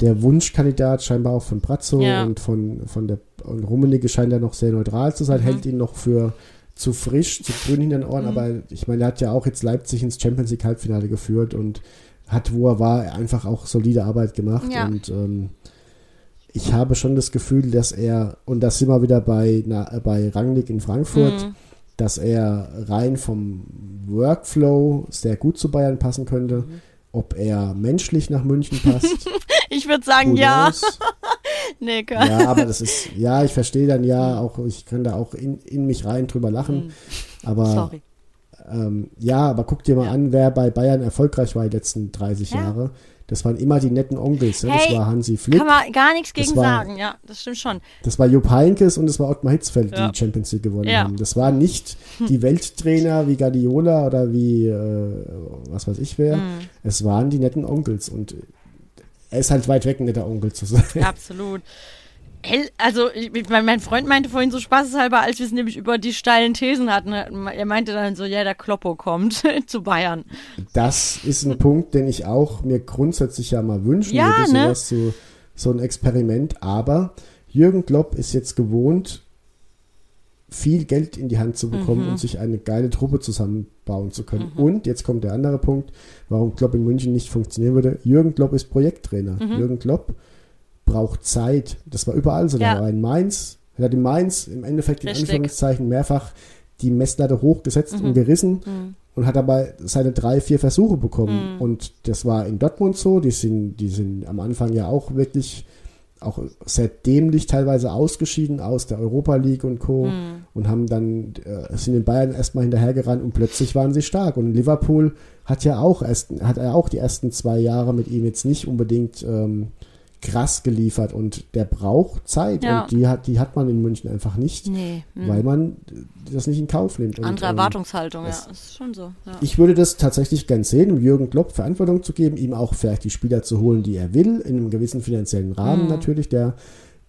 der Wunschkandidat, scheinbar auch von Brazzo Ja. und von, von der und Rummenigge scheint ja noch sehr neutral zu Mhm. sein, hält ihn noch für zu frisch, zu grün hinter den Ohren, Mhm. aber ich meine, er hat ja auch jetzt Leipzig ins Champions League Halbfinale geführt und hat, wo er war, einfach auch solide Arbeit gemacht Ja. und ähm, ich habe schon das Gefühl, dass er, und das sind wir wieder bei, na, bei Rangnick in Frankfurt, Mhm. dass er rein vom Workflow sehr gut zu Bayern passen könnte. Mhm. Ob er menschlich nach München passt, Ich würde sagen, who ja. Nee, Ja, aber das ist, ja, ich verstehe dann ja auch, ich kann da auch in, in mich rein drüber lachen. Aber Mhm. Sorry. ähm, ja, aber guck dir mal an, wer bei Bayern erfolgreich war die letzten 30 Ja. Jahre. Das waren immer die netten Onkels. Ne? Hey, das war Hansi Flick, Kann man gar nichts gegen war- sagen. Ja, das stimmt schon. das war Jupp Heynckes und das war Ottmar Hitzfeld, Ja. die die Champions League gewonnen Ja. haben. Das waren nicht die Welttrainer wie Guardiola oder wie äh, was weiß ich wer. Mhm. Es waren die netten Onkels und er ist halt weit weg, ein netter Onkel zu sein. Absolut. Hell, also ich, mein, mein Freund meinte vorhin so spaßeshalber, als wir es nämlich über die steilen Thesen hatten, er meinte dann so, ja, der Kloppo kommt zu Bayern. Das ist ein Punkt, den ich auch mir grundsätzlich ja mal wünschen Ja, würde, ne? sowas zu, so ein Experiment. Aber Jürgen Klopp ist jetzt gewohnt, viel Geld in die Hand zu bekommen Mhm. und sich eine geile Truppe zusammenbauen zu können. Und jetzt kommt der andere Punkt, warum Klopp in München nicht funktionieren würde. Jürgen Klopp ist Projekttrainer. Mhm. Jürgen Klopp braucht Zeit. Das war überall so. Ja. Der war in Mainz, er hat in Mainz im Endeffekt in Richtig. Anführungszeichen mehrfach die Messlatte hochgesetzt Mhm. und gerissen und hat dabei seine drei, vier Versuche bekommen. Mhm. Und das war in Dortmund so. Die sind, die sind am Anfang ja auch wirklich auch sehr dämlich teilweise ausgeschieden aus der Europa League und Co. Mhm. und haben dann, äh, sind in Bayern erstmal hinterhergerannt und plötzlich waren sie stark. Und Liverpool hat ja auch erst, hat er auch die ersten zwei Jahre mit ihm jetzt nicht unbedingt ähm, krass geliefert und der braucht Zeit Ja. und die hat, die hat man in München einfach nicht, Nee. hm. weil man das nicht in Kauf nimmt. Und, Andere ähm, Erwartungshaltung, ja. das- ist schon so. Ja. ich würde das tatsächlich gern sehen, um Jürgen Klopp Verantwortung zu geben, ihm auch vielleicht die Spieler zu holen, die er will, in einem gewissen finanziellen Rahmen Mhm. natürlich, der,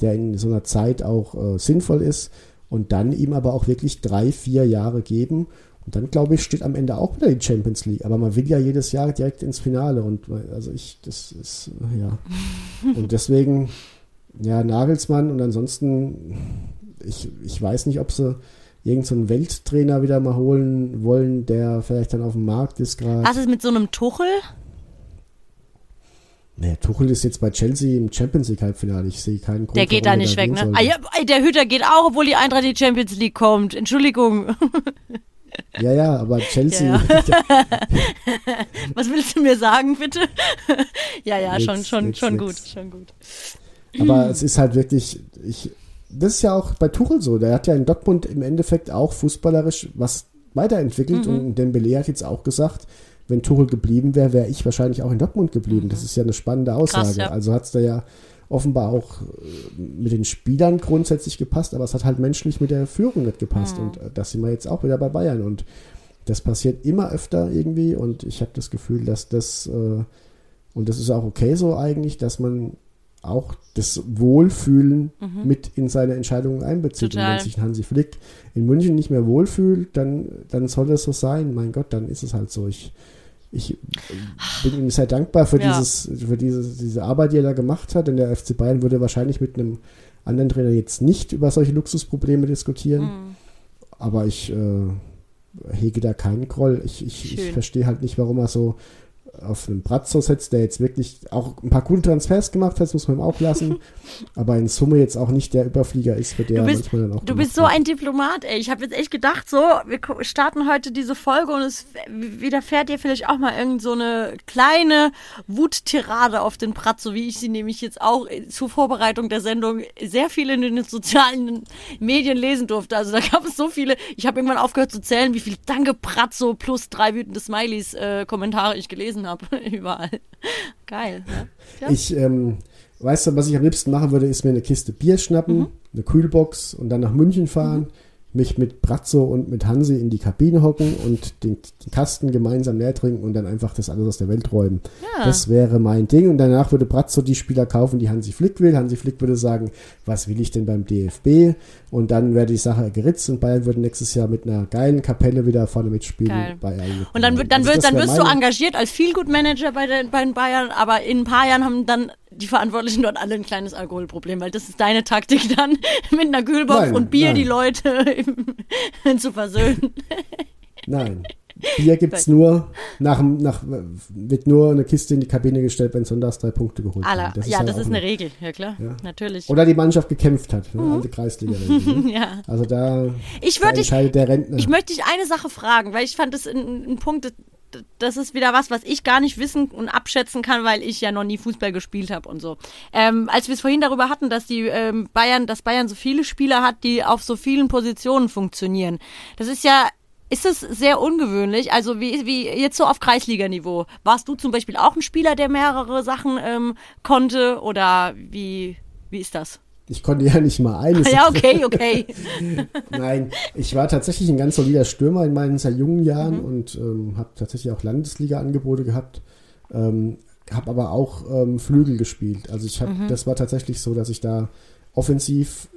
der in so einer Zeit auch äh, sinnvoll ist und dann ihm aber auch wirklich drei, vier Jahre geben. Und dann, glaube ich, steht am Ende auch wieder die Champions League. Aber man will ja jedes Jahr direkt ins Finale. Und also ich, das ist, ja. Und deswegen, ja, Nagelsmann und ansonsten, ich, ich weiß nicht, ob sie irgendeinen so Welttrainer wieder mal holen wollen, der vielleicht dann auf dem Markt ist gerade. Was ist mit so einem Tuchel? Nee, Tuchel ist jetzt bei Chelsea im Champions League Halbfinale. Ich sehe keinen Grund. Der geht da nicht weg, ne? Ah, ja, der Hüter geht auch, obwohl die Eintracht in die Champions League kommt. Entschuldigung. ja, ja, aber Chelsea. Ja, Was willst du mir sagen, bitte? ja, ja, Nix, schon, schon, nix, schon nix. gut, schon gut. aber es ist halt wirklich. Ich, das ist ja auch bei Tuchel so. Der hat ja in Dortmund im Endeffekt auch fußballerisch was weiterentwickelt Mhm. und Dembele hat jetzt auch gesagt, wenn Tuchel geblieben wäre, wäre ich wahrscheinlich auch in Dortmund geblieben. Das ist ja eine spannende Aussage. Krass, ja. Also hat es da ja offenbar auch äh, mit den Spielern grundsätzlich gepasst, aber es hat halt menschlich mit der Führung nicht gepasst. Und äh, das sind wir jetzt auch wieder bei Bayern. Und das passiert immer öfter irgendwie. Und ich habe das Gefühl, dass das, äh, und das ist auch okay so eigentlich, dass man auch das Wohlfühlen mit in seine Entscheidungen einbezieht. Und Total. wenn sich ein Hansi Flick in München nicht mehr wohlfühlt, dann, dann soll das so sein. Mein Gott, dann ist es halt so. Ich, ich bin ihm sehr dankbar für, Ja. dieses, für dieses, diese Arbeit, die er da gemacht hat. Denn der FC Bayern würde wahrscheinlich mit einem anderen Trainer jetzt nicht über solche Luxusprobleme diskutieren. Mhm. Aber ich äh, hege da keinen Groll. Ich, ich, ich verstehe halt nicht, warum er so auf einen Brazzo setzt, der jetzt wirklich auch ein paar gute Transfers gemacht hat, das muss man ihm auch lassen. aber in Summe jetzt auch nicht der Überflieger ist, für der er bist, manchmal dann auch du bist so wird. ein Diplomat, ey. Ich habe jetzt echt gedacht, so, wir starten heute diese Folge und es widerfährt dir vielleicht auch mal irgend so eine kleine Wuttirade auf den Pratz, so wie ich sie nämlich jetzt auch zur Vorbereitung der Sendung sehr viel in den sozialen Medien lesen durfte. Also da gab es so viele, ich habe irgendwann aufgehört zu zählen, wie viel Danke Pratzo plus drei wütende Smileys äh, Kommentare ich gelesen habe. Überall. Geil. Ne? Ja. Ich, ähm, weißt du, was ich am liebsten machen würde, ist mir eine Kiste Bier schnappen, Mhm. eine Kühlbox und dann nach München fahren, mich mit Brazzo und mit Hansi in die Kabine hocken und den, den Kasten gemeinsam leer trinken und dann einfach das alles aus der Welt räumen. Ja. Das wäre mein Ding und danach würde Brazzo die Spieler kaufen, die Hansi Flick will. Hansi Flick würde sagen, was will ich denn beim DFB? Und dann wäre die Sache geritzt und Bayern würde nächstes Jahr mit einer geilen Kapelle wieder vorne mitspielen. Geil. Und dann, dann, Also dann wirst du engagiert als Feelgood-Manager bei den, bei den Bayern, aber in ein paar Jahren haben dann die Verantwortlichen dort alle ein kleines Alkoholproblem, weil das ist deine Taktik dann, mit einer Kühlbox Nein, und Bier nein. die Leute zu versöhnen. Nein. Bier gibt's nur, nach, nach, wird nur eine Kiste in die Kabine gestellt, wenn sonntags drei Punkte geholt Aller, werden. ja, halt das ist eine Regel, ja klar, Ja. natürlich. Oder die Mannschaft gekämpft hat, ne? alte Kreisliga-Regel. Ne? ja. Also da, Ich da würde dich, entscheidet der Rentner. ich möchte dich eine Sache fragen, weil ich fand das ein, ein Punkt, das- ist wieder was, was ich gar nicht wissen und abschätzen kann, weil ich ja noch nie Fußball gespielt habe und so. Ähm, als wir es vorhin darüber hatten, dass die ähm, Bayern, dass Bayern so viele Spieler hat, die auf so vielen Positionen funktionieren. Das ist ja ist es sehr ungewöhnlich, also wie, wie jetzt so auf Kreisliganiveau. Warst du zum Beispiel auch ein Spieler, der mehrere Sachen ähm, konnte oder wie, wie ist das? Ich konnte ja nicht mal eine Ja, okay, okay. Nein, ich war tatsächlich ein ganz solider Stürmer in meinen sehr jungen Jahren Mhm. und ähm, habe tatsächlich auch Landesliga-Angebote gehabt. Ähm, habe aber auch ähm, Flügel gespielt. Also ich habe, Mhm. das war tatsächlich so, dass ich da offensiv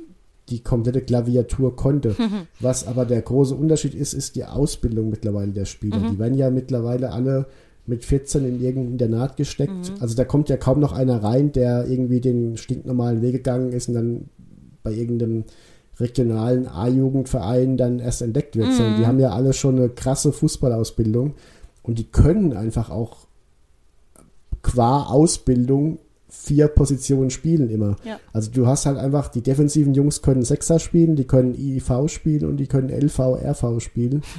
die komplette Klaviatur konnte. Mhm. Was aber der große Unterschied ist, ist die Ausbildung mittlerweile der Spieler. Mhm. Die werden ja mittlerweile alle mit 14 in irgendein Internat gesteckt. Mhm. Also da kommt ja kaum noch einer rein, der irgendwie den stinknormalen Weg gegangen ist und dann bei irgendeinem regionalen A-Jugendverein dann erst entdeckt wird. Sondern die haben ja alle schon eine krasse Fußballausbildung und die können einfach auch qua Ausbildung vier Positionen spielen immer. Ja. Also du hast halt einfach, die defensiven Jungs können Sechser spielen, die können IV spielen und die können LV, RV spielen.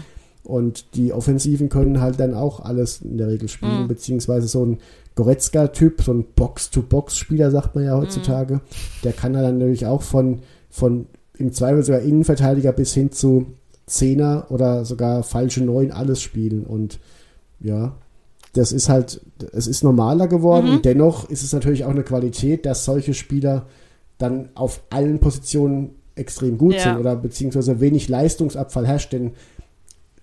Und die Offensiven können halt dann auch alles in der Regel spielen, beziehungsweise so ein Goretzka-Typ, so ein Box-to-Box-Spieler, sagt man ja heutzutage, der kann dann natürlich auch von, von im Zweifel sogar Innenverteidiger bis hin zu Zehner oder sogar falsche Neun alles spielen. Und ja, das ist halt, es ist normaler geworden. Und dennoch ist es natürlich auch eine Qualität, dass solche Spieler dann auf allen Positionen extrem gut Ja. sind oder beziehungsweise wenig Leistungsabfall herrscht, denn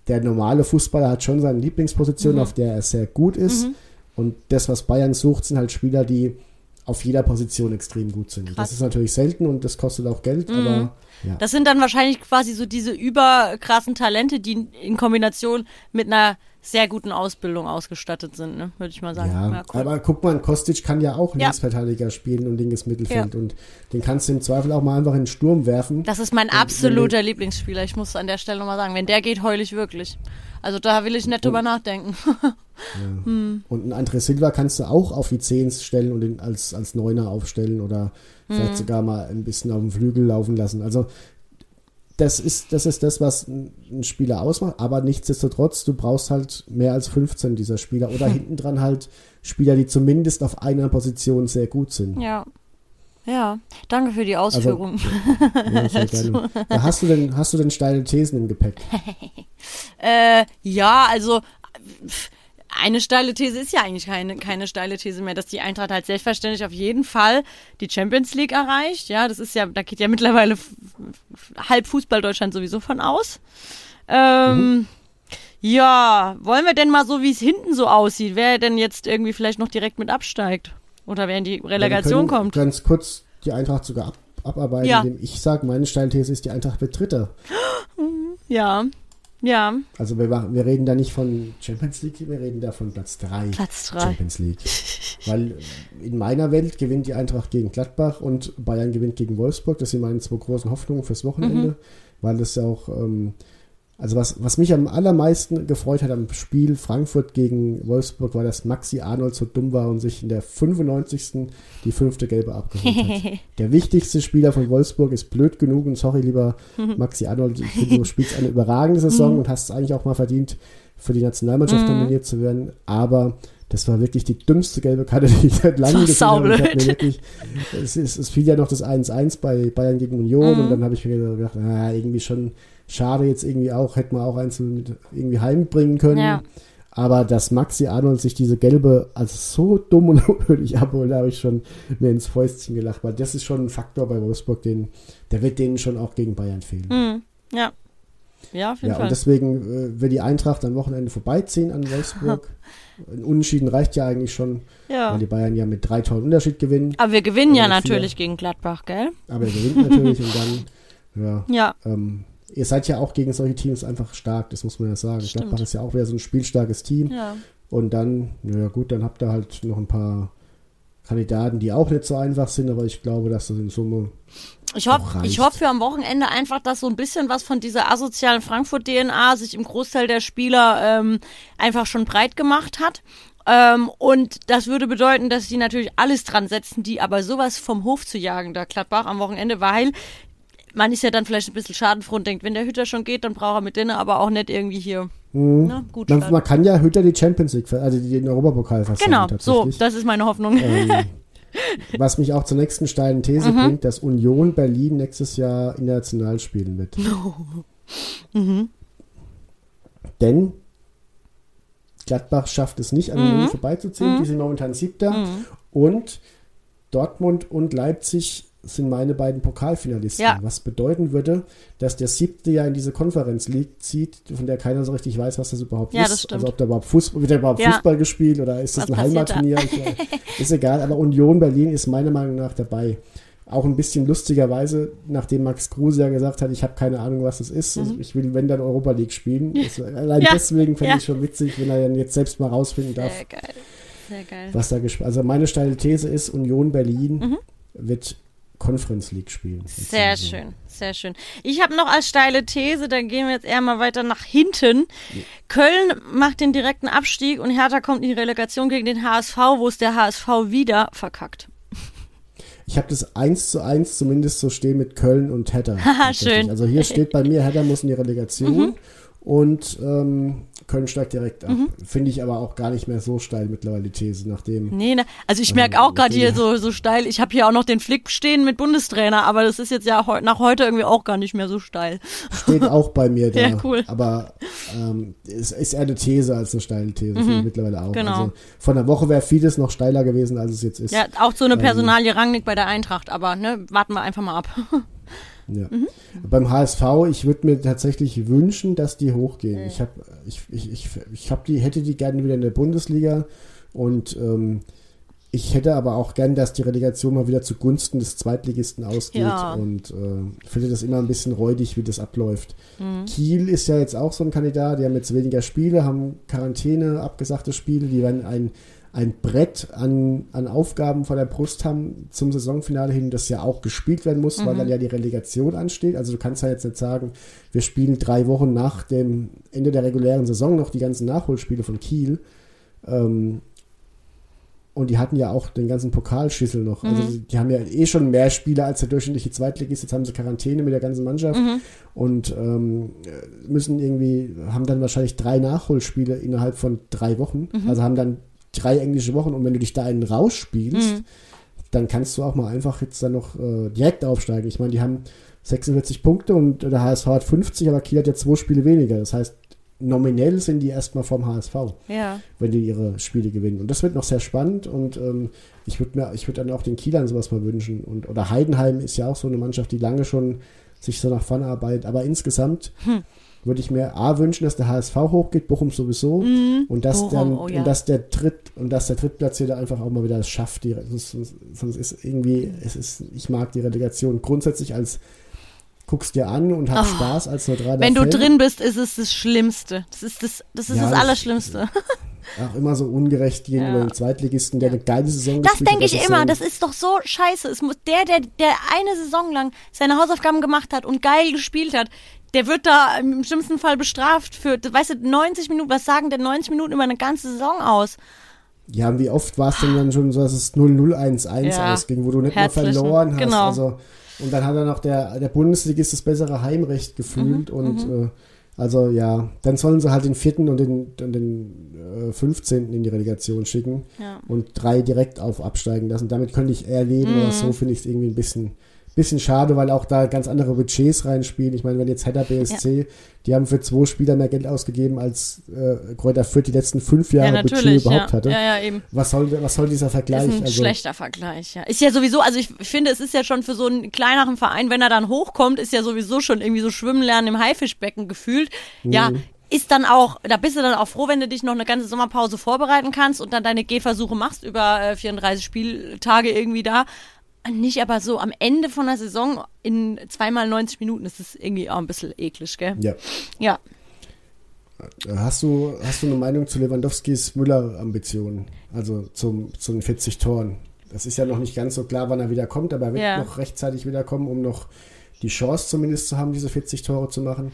der normale Fußballer hat schon seine Lieblingsposition, auf der er sehr gut ist. Und das, was Bayern sucht, sind halt Spieler, die auf jeder Position extrem gut sind. Krass. Das ist natürlich selten und das kostet auch Geld, aber ja. Das sind dann wahrscheinlich quasi so diese überkrassen Talente, die in Kombination mit einer sehr guten Ausbildung ausgestattet sind, ne? würde ich mal sagen. Ja, cool. aber guck mal, Kostic kann ja auch Ja. Linksverteidiger spielen und linkes Mittelfeld und den kannst du im Zweifel auch mal einfach in den Sturm werfen. das ist mein absoluter Lieblingsspieler. Ich muss an der Stelle nochmal sagen, wenn der geht, heul ich wirklich. Also da will ich nicht drüber nachdenken. Und ein André Silva kannst du auch auf die Zehns stellen und ihn als, als Neuner aufstellen oder Mhm. vielleicht sogar mal ein bisschen auf dem Flügel laufen lassen. Also das ist, das ist das, was ein Spieler ausmacht, aber nichtsdestotrotz, du brauchst halt mehr als 15 dieser Spieler oder hinten dran halt Spieler, die zumindest auf einer Position sehr gut sind. Ja. Ja, danke für die Ausführung. Ja, sehr gerne. Ja, hast, du denn, hast du denn steile Thesen im Gepäck? Äh, ja, also pff, eine steile These ist ja eigentlich keine, keine steile These mehr, dass die Eintracht halt selbstverständlich auf jeden Fall die Champions League erreicht. Ja, das ist ja, da geht ja mittlerweile halb Fußball Deutschland sowieso von aus. Ähm, Ja, wollen wir denn mal so, wie es hinten so aussieht, wer denn jetzt irgendwie vielleicht noch direkt mit absteigt? Oder wer in die Relegation kommt? Ganz kurz die Eintracht sogar ab, abarbeiten, Ja. indem ich sage, meine Steilthese ist, die Eintracht wird Dritter. Ja, ja, Also wir, wir reden da nicht von Champions League, wir reden da von Platz 3. Platz drei. Champions League. Weil in meiner Welt gewinnt die Eintracht gegen Gladbach und Bayern gewinnt gegen Wolfsburg. Das sind meine zwei großen Hoffnungen fürs Wochenende. Mhm. Weil das ja auch, ähm, also was, was mich am allermeisten gefreut hat am Spiel Frankfurt gegen Wolfsburg, war, dass Maxi Arnold so dumm war und sich in der 95. die fünfte Gelbe abgeholt hat. Der wichtigste Spieler von Wolfsburg ist blöd genug und sorry, lieber Maxi Arnold, ich finde, du spielst eine überragende Mhm. Saison und hast es eigentlich auch mal verdient, für die Nationalmannschaft nominiert zu werden, aber das war wirklich die dümmste gelbe Karte, die ich seit langem gesehen habe. Ich mir wirklich, es, ist, es fiel ja noch das 1-1 bei Bayern gegen Union Mhm. und dann habe ich mir gedacht, ah, irgendwie schon schade jetzt irgendwie auch, hätte man auch eins mit irgendwie heimbringen können. Ja. Aber dass Maxi Arnold sich diese gelbe als so dumm und unnötig abholt, da habe ich schon mir ins Fäustchen gelacht, weil das ist schon ein Faktor bei Wolfsburg, den, der wird denen schon auch gegen Bayern fehlen. Hm, ja. Ja, auf jeden Ja, Fall. und deswegen äh, wird die Eintracht am Wochenende vorbeiziehen an Wolfsburg. Ein Unentschieden reicht ja eigentlich schon, ja. weil die Bayern ja mit drei Toren Unterschied gewinnen. Aber wir gewinnen ja Oder vier. natürlich gegen Gladbach, gell? Aber er gewinnt natürlich und dann, ja, Ja, ähm, ihr seid ja auch gegen solche Teams einfach stark, das muss man ja sagen. Stimmt. Gladbach ist ja auch wieder so ein spielstarkes Team. ja. Und dann, ja gut, dann habt ihr halt noch ein paar Kandidaten, die auch nicht so einfach sind, aber ich glaube, dass das in Summe Ich hoffe, ich hoffe für am Wochenende einfach, dass so ein bisschen was von dieser asozialen Frankfurt-DNA sich im Großteil der Spieler ähm, einfach schon breit gemacht hat. Ähm, und das würde bedeuten, dass die natürlich alles dran setzen, die aber sowas vom Hof zu jagen, da Gladbach am Wochenende, weil man ist ja dann vielleicht ein bisschen schadenfroh und denkt, wenn der Hütter schon geht, dann braucht er mit denen aber auch nicht irgendwie hier ne, gut man, man kann ja Hütter die Champions League, also den Europapokal versagen Genau, so, das ist meine Hoffnung. ähm, was mich auch zur nächsten steilen These Mhm. bringt, dass Union Berlin nächstes Jahr international spielen wird. Mhm. Denn Gladbach schafft es nicht, an Mhm. Union vorbeizuziehen. Die sind momentan Siebter. Und Dortmund und Leipzig sind meine beiden Pokalfinalisten. Ja. Was bedeuten würde, dass der Siebte ja in diese Konferenz League zieht, von der keiner so richtig weiß, was das überhaupt Ja, ist. das. Also ob da überhaupt Fußball, wird da überhaupt Ja. Fußball gespielt oder ist das Was ein? Heimatturnier? Ist egal, aber Union Berlin ist meiner Meinung nach dabei. Auch ein bisschen lustigerweise, nachdem Max Kruse ja gesagt hat, ich habe keine Ahnung, was das ist. Also ich will, wenn dann Europa League spielen. Also allein Mhm. Deswegen fände ich schon witzig, wenn er dann jetzt selbst mal rausfinden darf, Sehr geil. Sehr geil. was da gespielt Also meine steile These ist, Union Berlin Mhm. wird Conference League spielen. Sehr schön, sehr schön. Ich habe noch als steile These, dann gehen wir jetzt eher mal weiter nach hinten. Köln macht den direkten Abstieg und Hertha kommt in die Relegation gegen den HSV, wo es der HSV wieder verkackt. Ich habe das 1 zu 1 zumindest so stehen mit Köln und Hertha. Haha, schön. Mhm. Also hier steht bei mir, Hertha muss in die Relegation und ähm, Köln steigt direkt ab. Mhm. Finde ich aber auch gar nicht mehr so steil mittlerweile die These, nachdem Nee, ne, also ich merke auch gerade hier so, so steil, ich habe hier auch noch den Flick stehen mit Bundestrainer, aber das ist jetzt ja heu nach heute irgendwie auch gar nicht mehr so steil. steht auch bei mir da. Ja, cool. Aber ähm, es ist eher eine These als eine steile These, finde ich mittlerweile auch. genau. Also von der Woche wäre vieles noch steiler gewesen, als es jetzt ist. Ja, auch so eine Ähm. Personalie Rangnick bei der Eintracht, aber ne, warten wir einfach mal ab. Ja. Mhm. Beim HSV, ich würde mir tatsächlich wünschen, dass die hochgehen. Ich habe, ich, ich, ich, ich hab die, hätte die gerne wieder in der Bundesliga und ähm, ich hätte aber auch gern, dass die Relegation mal wieder zugunsten des Zweitligisten ausgeht Ja. und äh, finde das immer ein bisschen räudig, wie das abläuft. Mhm. Kiel ist ja jetzt auch so ein Kandidat, die haben jetzt weniger Spiele, haben Quarantäne, abgesagte Spiele, die werden ein, ein Brett an, an Aufgaben vor der Brust haben zum Saisonfinale hin, das ja auch gespielt werden muss, weil dann ja die Relegation ansteht. Also du kannst ja jetzt nicht sagen, wir spielen drei Wochen nach dem Ende der regulären Saison noch die ganzen Nachholspiele von Kiel. Ähm, und die hatten ja auch den ganzen Pokalschüssel noch. Also die, die haben ja eh schon mehr Spiele als der durchschnittliche Zweitligist. Jetzt haben sie Quarantäne mit der ganzen Mannschaft und ähm, müssen irgendwie, haben dann wahrscheinlich drei Nachholspiele innerhalb von drei Wochen. Also haben dann drei englische Wochen und wenn du dich da einen rausspielst, dann kannst du auch mal einfach jetzt dann noch äh, direkt aufsteigen. Ich meine, die haben 46 Punkte und der HSV hat 50, aber Kiel hat ja zwei Spiele weniger. Das heißt, nominell sind die erstmal vom HSV, Ja. wenn die ihre Spiele gewinnen. Und das wird noch sehr spannend und ähm, ich würde mir, ich würde dann auch den Kielern sowas mal wünschen. Und, oder Heidenheim ist ja auch so eine Mannschaft, die lange schon sich so nach vorne arbeitet. Aber insgesamt Hm. Würde ich mir A wünschen, dass der HSV hochgeht, Bochum sowieso. und dass. Bochum, dann, oh ja. und dass der Dritt, und dass der Drittplatzierte einfach auch mal wieder es schafft. Die, sonst, sonst ist irgendwie, es ist, ich mag die Relegation grundsätzlich als guckst dir an und hast Spaß als neutraler Oh. Wenn du Fan. drin bist, ist es das Schlimmste. Das ist das, das, ist Ja, das Allerschlimmste. auch immer so ungerecht gegenüber Ja. dem Zweitligisten, der eine geile Saison Das denke ich immer. Das ist doch so scheiße. Es muss der, der, der eine Saison lang seine Hausaufgaben gemacht hat und geil gespielt hat, der wird da im schlimmsten Fall bestraft für, weißt du, 90 Minuten. Was sagen denn 90 Minuten über eine ganze Saison aus? Ja, und wie oft war es denn dann schon so, dass es 0-0-1-1 Ja. ausging, wo du nicht Herzlichen. mehr verloren hast. Genau. Also, und dann hat er noch der, der Bundesligist das bessere Heimrecht gefühlt Mhm, und äh, also ja, dann sollen sie halt den vierten und den, und den äh, 15. in die Relegation schicken Ja. und drei direkt auf absteigen lassen. Damit könnte ich eher leben, Mhm. aber so finde ich es irgendwie ein bisschen, bisschen schade, weil auch da ganz andere Budgets reinspielen. Ich meine, wenn jetzt Hertha BSC, die haben für zwei Spieler mehr Geld ausgegeben, als äh, Kräuter Fürth die letzten fünf Jahre ja, Budget natürlich. Ja. überhaupt hatte. ja, ja, eben. Was soll, was soll dieser Vergleich? Ist ein also, schlechter Vergleich, ja. Ist ja sowieso, also ich finde, es ist ja schon für so einen kleineren Verein, wenn er dann hochkommt, ist ja sowieso schon irgendwie so Schwimmen lernen im Haifischbecken gefühlt. Ja, Mhm. ist dann auch, da bist du dann auch froh, wenn du dich noch eine ganze Sommerpause vorbereiten kannst und dann deine Gehversuche machst über äh, 34 Spieltage irgendwie da. Nicht aber so am Ende von der Saison in zweimal 90 Minuten, das ist irgendwie auch ein bisschen eklig, gell? Ja. Ja. Hast du, hast du eine Meinung zu Lewandowskis Müller-Ambitionen? Also zum, zu den 40 Toren? Das ist ja noch nicht ganz so klar, wann er wieder kommt, aber er wird Ja. noch rechtzeitig wiederkommen, um noch die Chance zumindest zu haben, diese 40 Tore zu machen.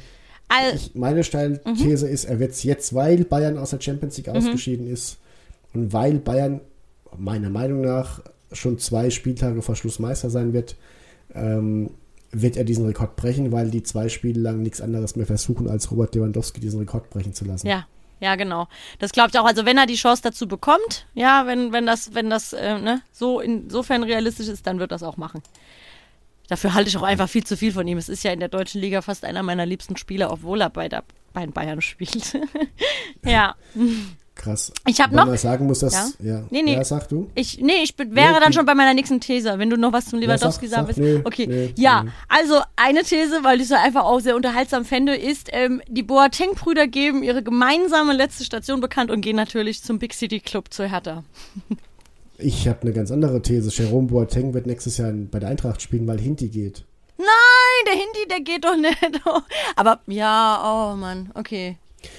All, Ich, meine steile These ist, er wird es jetzt, weil Bayern aus der Champions League ausgeschieden ist und weil Bayern meiner Meinung nach schon zwei Spieltage vor Schluss Meister sein wird, ähm, wird er diesen Rekord brechen, weil die zwei Spiele lang nichts anderes mehr versuchen, als Robert Lewandowski diesen Rekord brechen zu lassen. Ja, ja, genau. Das glaube ich auch. Also wenn er die Chance dazu bekommt, ja, wenn, wenn das, wenn das äh, ne, so insofern realistisch ist, dann wird das auch machen. Dafür halte ich auch einfach viel zu viel von ihm. Es ist ja in der deutschen Liga fast einer meiner liebsten Spieler, obwohl er bei, der, bei den Bayern spielt. ja. Krass. Ich hab Wenn noch- man sagen muss, dass. Ja? Ja, Nee, nee. ja sag du. Ich, nee, ich bin- wäre Nee, dann schon bei meiner nächsten These, wenn du noch was zum Lewandowski sag- sagen sag, willst. nee, okay, nee, ja, nee. also eine These, weil ich es ja einfach auch sehr unterhaltsam fände, ist, ähm, die Boateng-Brüder geben ihre gemeinsame letzte Station bekannt und gehen natürlich zum Big City Club zu Hertha. Ich habe eine ganz andere These. Jerome Boateng wird nächstes Jahr bei der Eintracht spielen, weil Hinti geht. Nein, der Hindi, der geht doch nicht. Aber ja, oh Mann, okay.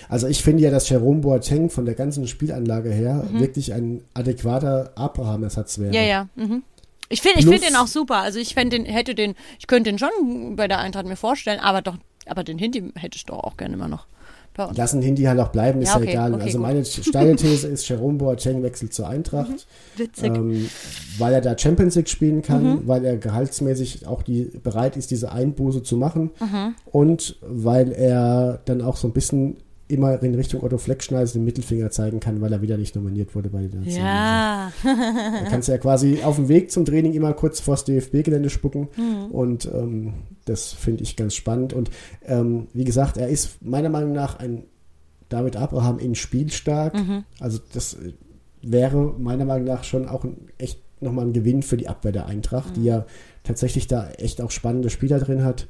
Also ich finde ja, dass Jerome Boateng von der ganzen Spielanlage her wirklich ein adäquater Abraham-Ersatz wäre. Mhm. Ja, ja. Mhm. Ich finde ich find den auch super. Also ich den, hätte den, ich könnte den schon bei der Eintracht mir vorstellen, aber doch, aber den Hindi hätte ich doch auch gerne immer noch. Lassen Hinti halt auch bleiben, ist Ja, ja, okay, egal. okay, also gut. meine steile These ist, Jerome Boateng wechselt zur Eintracht, Witzig. ähm, weil er da Champions League spielen kann, Mhm. weil er gehaltsmäßig auch die, bereit ist, diese Einbuße zu machen Mhm. und weil er dann auch so ein bisschen immer in Richtung Otto Fleckschneis den Mittelfinger zeigen kann, weil er wieder nicht nominiert wurde bei den ja. Da kannst du ja quasi auf dem Weg zum Training immer kurz vors DFB-Gelände spucken. Mhm. Und ähm, das finde ich ganz spannend. Und ähm, wie gesagt, er ist meiner Meinung nach ein David Abraham in Spiel stark. Mhm. Also das äh, wäre meiner Meinung nach schon auch ein, echt nochmal ein Gewinn für die Abwehr der Eintracht, Mhm. die ja tatsächlich da echt auch spannende Spieler drin hat.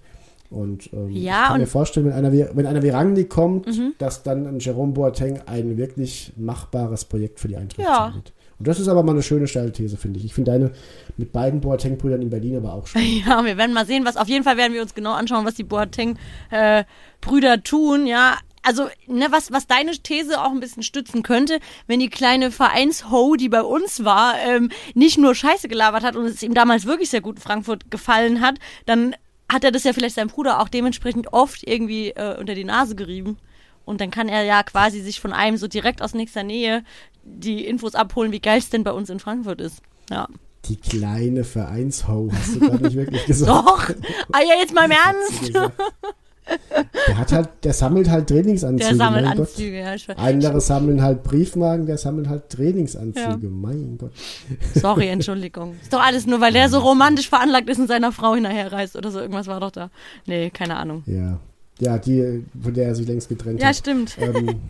Und ähm, Ja, ich kann mir vorstellen, wenn einer, wie, wenn einer wie Rangnick kommt, Mhm. dass dann ein Jerome Boateng ein wirklich machbares Projekt für die Eintracht Ja. wird. Und das ist aber mal eine schöne steile These, finde ich. Ich finde deine mit beiden Boateng-Brüdern in Berlin aber auch schön. Ja, wir werden mal sehen, was auf jeden Fall werden wir uns genau anschauen, was die Boateng-Brüder tun, ja. Also, ne, was, was deine These auch ein bisschen stützen könnte, wenn die kleine Vereinsho, die bei uns war, ähm, nicht nur Scheiße gelabert hat und es ihm damals wirklich sehr gut in Frankfurt gefallen hat, dann hat er das ja vielleicht seinem Bruder auch dementsprechend oft irgendwie äh, unter die Nase gerieben. Und dann kann er ja quasi sich von einem so direkt aus nächster Nähe die Infos abholen, wie geil es denn bei uns in Frankfurt ist. Ja. Die kleine Vereinsho, hast du gar nicht wirklich gesagt. Doch! Ah ja, jetzt mal im Ernst! Der hat halt, der sammelt halt Trainingsanzüge. Der sammelt mein Gott. Anzüge, ja. Ich, Andere sammeln halt Briefmarken, der sammelt halt Trainingsanzüge. Mein Gott. sorry, Entschuldigung. Ist doch alles nur, weil der so romantisch veranlagt ist und seiner Frau hinterherreist oder so. Irgendwas war doch da. Nee, keine Ahnung. Ja. ja, die, von der er sich längst getrennt Ja, hat. stimmt. Ähm,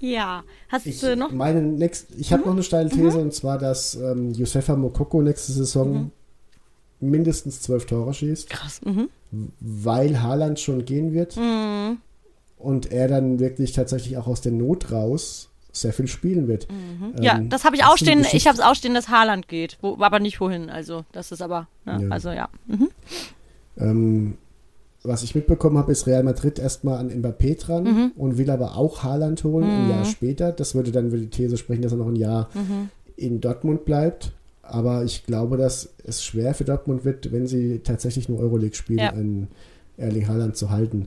Ja. Hast ich, du noch? Mhm. meine next, ich habe noch eine steile These und zwar, dass ähm, Josefa Mokoko nächste Saison Mhm. Mindestens zwölf Tore schießt, Krass. Mhm. weil Haaland schon gehen wird Mhm. und er dann wirklich tatsächlich auch aus der Not raus sehr viel spielen wird. Mhm. Ja, Ähm, das habe ich auch stehen. Ich habe es auch stehen, dass Haaland geht. Wo, aber nicht wohin. Also, das ist aber. Ne? Ja. Also, ja. Mhm. Ähm, was ich mitbekommen habe, ist Real Madrid erstmal an Mbappé dran Mhm. und will aber auch Haaland holen ein Jahr später. Das würde dann für die These sprechen, dass er noch ein Jahr Mhm. in Dortmund bleibt. Aber ich glaube, dass es schwer für Dortmund wird, wenn sie tatsächlich nur Euroleague spielen, Ja. einen Erling Haaland zu halten.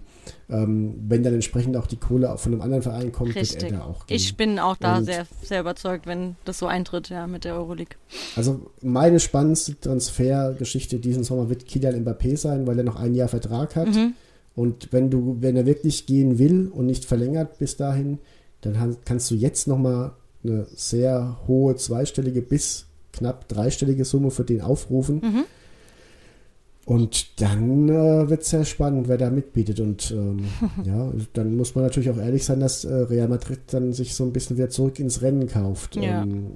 Ähm, wenn dann entsprechend auch die Kohle von einem anderen Verein kommt, Richtig. wird er da auch gehen. Ich bin auch da Und- sehr, sehr überzeugt, wenn das so eintritt, ja, mit der Euroleague. Also meine spannendste Transfergeschichte diesen Sommer wird Kylian Mbappé sein, weil er noch ein Jahr Vertrag hat. Mhm. Und wenn du, wenn er wirklich gehen will und nicht verlängert bis dahin, dann kannst du jetzt nochmal eine sehr hohe zweistellige bis knapp dreistellige Summe für den aufrufen. Mhm. Und dann äh, wird es sehr spannend, wer da mitbietet. Und ähm, ja, dann muss man natürlich auch ehrlich sein, dass äh, Real Madrid dann sich so ein bisschen wieder zurück ins Rennen kauft. Ja. Ähm,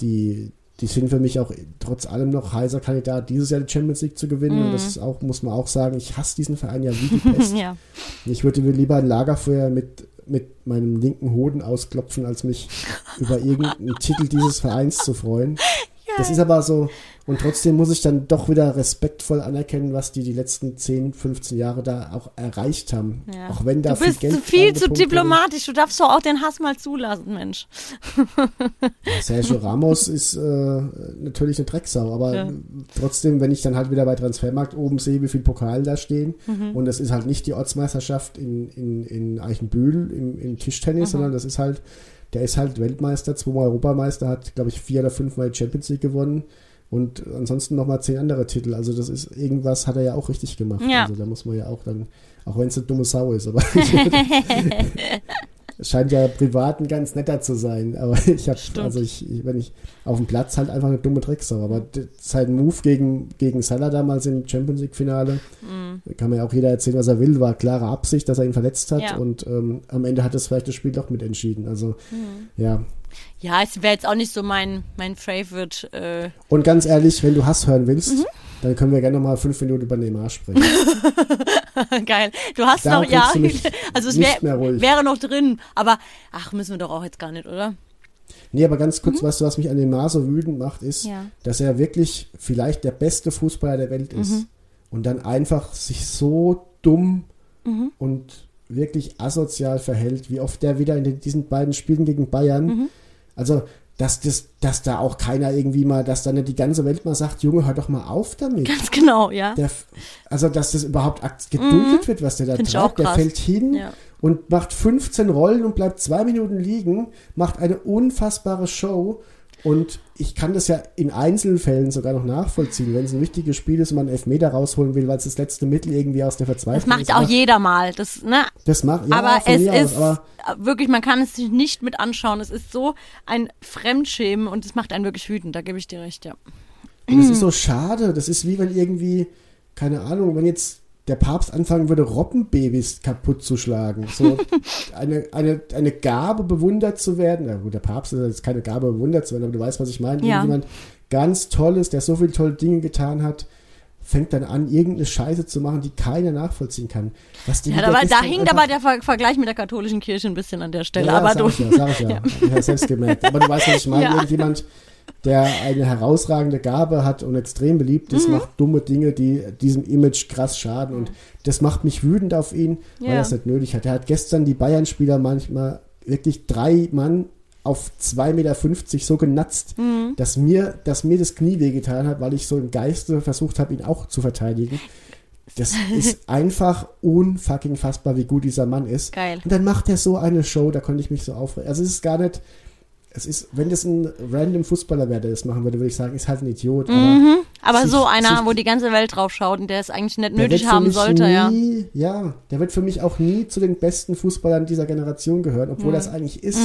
die, die sind für mich auch trotz allem noch heißer Kandidat, dieses Jahr die Champions League zu gewinnen. Und das ist auch, muss man auch sagen, ich hasse diesen Verein ja wie die Pest. Ja. Ich würde mir lieber ein Lagerfeuer mit, mit meinem linken Hoden ausklopfen, als mich über irgendeinen Titel dieses Vereins zu freuen. Das ist aber so, und trotzdem muss ich dann doch wieder respektvoll anerkennen, was die die letzten 10, 15 Jahre da auch erreicht haben. Ja. Auch wenn da Du bist viel zu Geld viel zu diplomatisch. Du darfst doch auch den Hass mal zulassen, Mensch. Sergio Ramos ist äh, natürlich eine Drecksau, aber Ja. trotzdem, wenn ich dann halt wieder bei Transfermarkt oben sehe, wie viel Pokal da stehen, Mhm. und das ist halt nicht die Ortsmeisterschaft in, in, in Eichenbühl im, im Tischtennis, Mhm. sondern das ist halt, der ist halt Weltmeister, zweimal Europameister, hat, glaube ich, vier oder fünfmal die Champions League gewonnen und ansonsten nochmal zehn andere Titel. Also das ist irgendwas hat er ja auch richtig gemacht. Ja. Also da muss man ja auch dann, auch wenn es eine dumme Sau ist, aber scheint ja privat ein ganz netter zu sein. Aber ich habe, also ich, ich, wenn ich auf dem Platz halt einfach eine dumme Drecksau. Aber das ist halt ein Move gegen, gegen Salah damals im Champions League-Finale. Da kann mir ja auch jeder erzählen, was er will. War klare Absicht, dass er ihn verletzt hat. Ja. Und ähm, am Ende hat es vielleicht das Spiel doch mitentschieden. Also, Mhm. ja. Ja, es wäre jetzt auch nicht so mein, mein Favorite. Äh, Und ganz ehrlich, wenn du Hass hören willst, Mhm. Dann können wir gerne noch mal fünf Minuten über Neymar sprechen. geil. Du hast Da noch, ja. Also es wär, wäre noch drin, aber ach, müssen wir doch auch jetzt gar nicht, oder? Nee, aber ganz kurz, weißt du, was mich an Neymar so wütend macht, ist, Mhm. Ja. dass er wirklich vielleicht der beste Fußballer der Welt ist. Mhm. Und dann einfach sich so dumm Mhm. und wirklich asozial verhält, wie oft der wieder in den, diesen beiden Spielen gegen Bayern. Mhm. Also, dass, das, dass da auch keiner irgendwie mal, dass da nicht die ganze Welt mal sagt, Junge, hör doch mal auf damit. Ganz genau, ja. Der, also, dass das überhaupt ak- geduldet wird, was der da Find treibt. Der fällt hin Ja. und macht 15 Rollen und bleibt zwei Minuten liegen, macht eine unfassbare Show. Und ich kann das ja in Einzelfällen sogar noch nachvollziehen, wenn es ein wichtiges Spiel ist und man einen Elfmeter rausholen will, weil es das letzte Mittel irgendwie aus der Verzweiflung Das macht ist. auch jeder mal. Das, ne? Das macht, ja, aber es aus, ist aber wirklich, man kann es sich nicht mit anschauen. Es ist so ein Fremdschämen und es macht einen wirklich wütend. Da gebe ich dir recht, ja. Und das ist so schade. Das ist wie wenn irgendwie, keine Ahnung, wenn jetzt der Papst anfangen würde, Robbenbabys kaputt zu schlagen. So eine, eine, eine Gabe bewundert zu werden. Na gut, der Papst ist jetzt keine Gabe bewundert zu werden, aber du weißt, was ich meine. Ja. Irgendjemand ganz Tolles, der so viele tolle Dinge getan hat, fängt dann an, irgendeine Scheiße zu machen, die keiner nachvollziehen kann. Was die ja aber da einfach- aber der Ver Vergleich mit der katholischen Kirche ein bisschen an der Stelle. ja, aber sag du. Ich ja, sag ich ja. Ich habe selbst gemerkt. Aber du weißt, was ich meine. Ja. Irgendjemand, der eine herausragende Gabe hat und extrem beliebt ist, Mhm. macht dumme Dinge, die diesem Image krass schaden. Und das macht mich wütend auf ihn, weil Ja. er es nicht nötig hat. Er hat gestern die Bayern-Spieler manchmal wirklich drei Mann auf 2,50 Meter so genatzt, Mhm. dass, mir, dass mir das Knie wehgetan hat, weil ich so im Geiste versucht habe, ihn auch zu verteidigen. Das ist einfach unfucking fassbar, wie gut dieser Mann ist. Geil. Und dann macht er so eine Show, da konnte ich mich so aufregen. Also es ist gar nicht, es ist, wenn das ein random Fußballer wäre, der das machen würde, würde ich sagen, ist halt ein Idiot. Aber Mhm. Aber sich- so einer, sich- wo die ganze Welt drauf schaut und der es eigentlich nicht nötig haben sollte, ja. nie, ja. Der wird für mich auch nie zu den besten Fußballern dieser Generation gehören, obwohl Mhm. das eigentlich ist,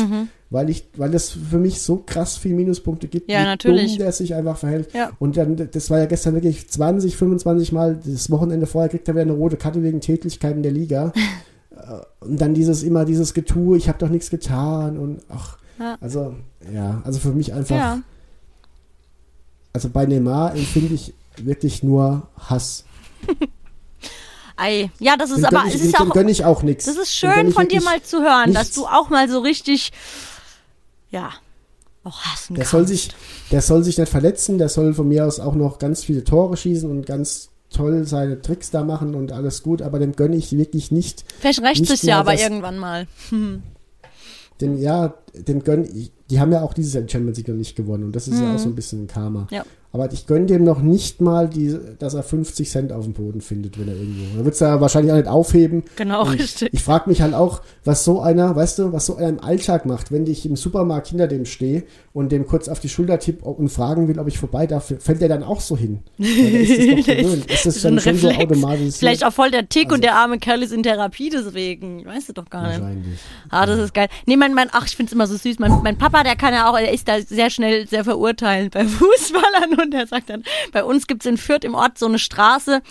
weil ich, weil es für mich so krass viel Minuspunkte gibt, Ja, wie natürlich. dumm der sich einfach verhält. Ja. Und dann, das war ja gestern wirklich 20, 25 Mal, das Wochenende vorher kriegt er wieder eine rote Karte wegen Tätlichkeiten der Liga. Äh, und dann dieses, immer dieses Getue, ich habe doch nichts getan und ach, Ja. also, ja, also für mich einfach, Ja. also bei Neymar empfinde ich wirklich nur Hass. Ei. Ja, das ist Dem aber, ich, es ist dem auch, gönn ich auch nichts. das ist schön von dir mal zu hören, dass nichts. du auch mal so richtig, ja, auch hassen Der kannst. soll sich, der soll sich nicht verletzen, der soll von mir aus auch noch ganz viele Tore schießen und ganz toll seine Tricks da machen und alles gut, aber dem gönne ich wirklich nicht. Vielleicht rächt sich ja aber irgendwann mal. Dem, ja, dem gönne ich, die haben ja auch dieses Jahr Champions League noch nicht gewonnen und das ist ja auch so ein bisschen ein Karma. Mhm. Ja. Aber ich gönne dem noch nicht mal, die, dass er 50 Cent auf dem Boden findet, wenn er irgendwo. Er wird es ja wahrscheinlich auch nicht aufheben. Genau, Und richtig. Ich frage mich halt auch, was so einer, weißt du, was so einer im Alltag macht, wenn ich im Supermarkt hinter dem stehe und dem kurz auf die Schulter tippe und fragen will, ob ich vorbei darf, fällt der dann auch so hin? Ja, ist das doch. Ist das dann schon so automatisch? Vielleicht auch voll der Tick Also- und der arme Kerl ist in Therapie deswegen. Weißt du doch gar nicht. Wahrscheinlich. Ah, das ist geil. Nee, mein, mein, ach, ich find's immer so süß. Mein, mein Papa, der kann ja auch, er ist da sehr schnell sehr verurteilend bei Fußballern und der sagt dann, bei uns gibt's in Fürth im Ort so eine Straße,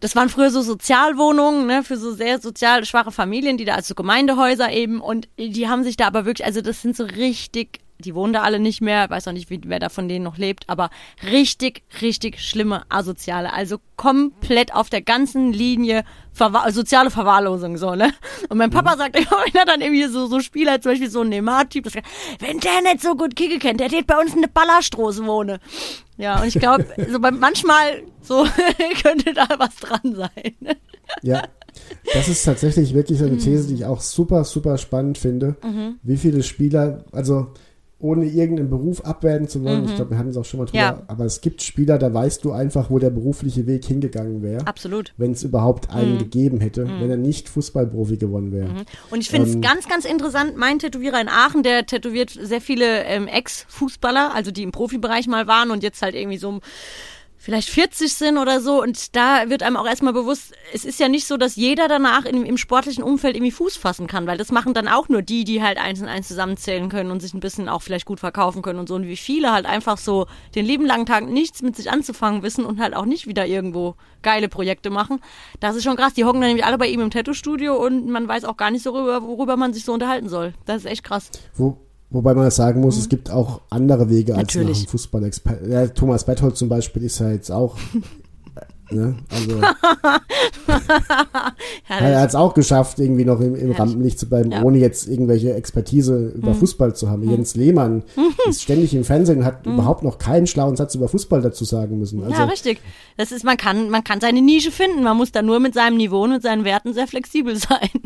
das waren früher so Sozialwohnungen, ne, für so sehr sozial schwache Familien, die da, also Gemeindehäuser eben, und die haben sich da aber wirklich, also das sind so richtig, die wohnen da alle nicht mehr, weiß auch nicht, wie, wer da von denen noch lebt, aber richtig, richtig schlimme Asoziale. Also komplett auf der ganzen Linie verwa soziale Verwahrlosung, so, ne? Und mein Papa sagt immer, wenn er dann irgendwie so, so Spieler, zum Beispiel so ein Neymar-Typ, sagt, wenn der nicht so gut Kicke kennt, der geht bei uns in der Ballerstraße wohne. Ja, und ich glaube, so manchmal so könnte da was dran sein. Ja. Das ist tatsächlich wirklich so eine Mhm. These, die ich auch super, super spannend finde. Wie viele Spieler, also ohne irgendeinen Beruf abwerten zu wollen, ich glaube, wir hatten es auch schon mal drüber, Mhm. Ja. aber es gibt Spieler, da weißt du einfach, wo der berufliche Weg hingegangen wäre. Absolut. wenn es überhaupt Mhm. einen gegeben hätte, wenn er nicht Fußballprofi geworden wäre. Und ich finde es Ähm, ganz, ganz interessant, mein Tätowierer in Aachen, der tätowiert sehr viele ähm, Ex-Fußballer, also die im Profibereich mal waren und jetzt halt irgendwie so vielleicht 40 sind oder so. Und da wird einem auch erstmal bewusst, es ist ja nicht so, dass jeder danach in, im sportlichen Umfeld irgendwie Fuß fassen kann, weil das machen dann auch nur die, die halt eins und eins zusammenzählen können und sich ein bisschen auch vielleicht gut verkaufen können und so. Und wie viele halt einfach so den lieben langen Tag nichts mit sich anzufangen wissen und halt auch nicht wieder irgendwo geile Projekte machen. Das ist schon krass. Die hocken dann nämlich alle bei ihm im Tattoo-Studio und man weiß auch gar nicht so, worüber, worüber man sich so unterhalten soll. Das ist echt krass. Wo, wobei man sagen muss, es gibt auch andere Wege als nach Mhm. Natürlich. einem Fußballexperten. Ja, Thomas Berthold zum Beispiel ist ja jetzt auch. ne? Also er hat es auch geschafft, irgendwie noch im, im. Rampenlicht zu bleiben, Ja. Ohne jetzt irgendwelche Expertise über Fußball zu haben. Jens Lehmann ist ständig im Fernsehen und hat überhaupt noch keinen schlauen Satz über Fußball dazu sagen müssen. Also ja, richtig. Das ist, man kann, man kann seine Nische finden. Man muss da nur mit seinem Niveau und seinen Werten sehr flexibel sein.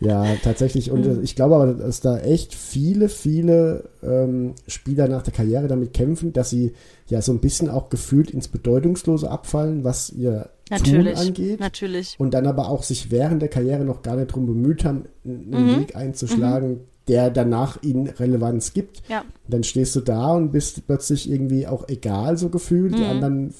Ja, tatsächlich. Und Mhm. äh, ich glaube aber, dass da echt viele, viele ähm, Spieler nach der Karriere damit kämpfen, dass sie ja so ein bisschen auch gefühlt ins Bedeutungslose abfallen, was ihr Natürlich. Tun angeht. Natürlich. Und dann aber auch sich während der Karriere noch gar nicht darum bemüht haben, einen Mhm. Weg einzuschlagen, der danach ihnen Relevanz gibt. Ja. Dann stehst du da und bist plötzlich irgendwie auch egal so gefühlt. Mhm. Die anderen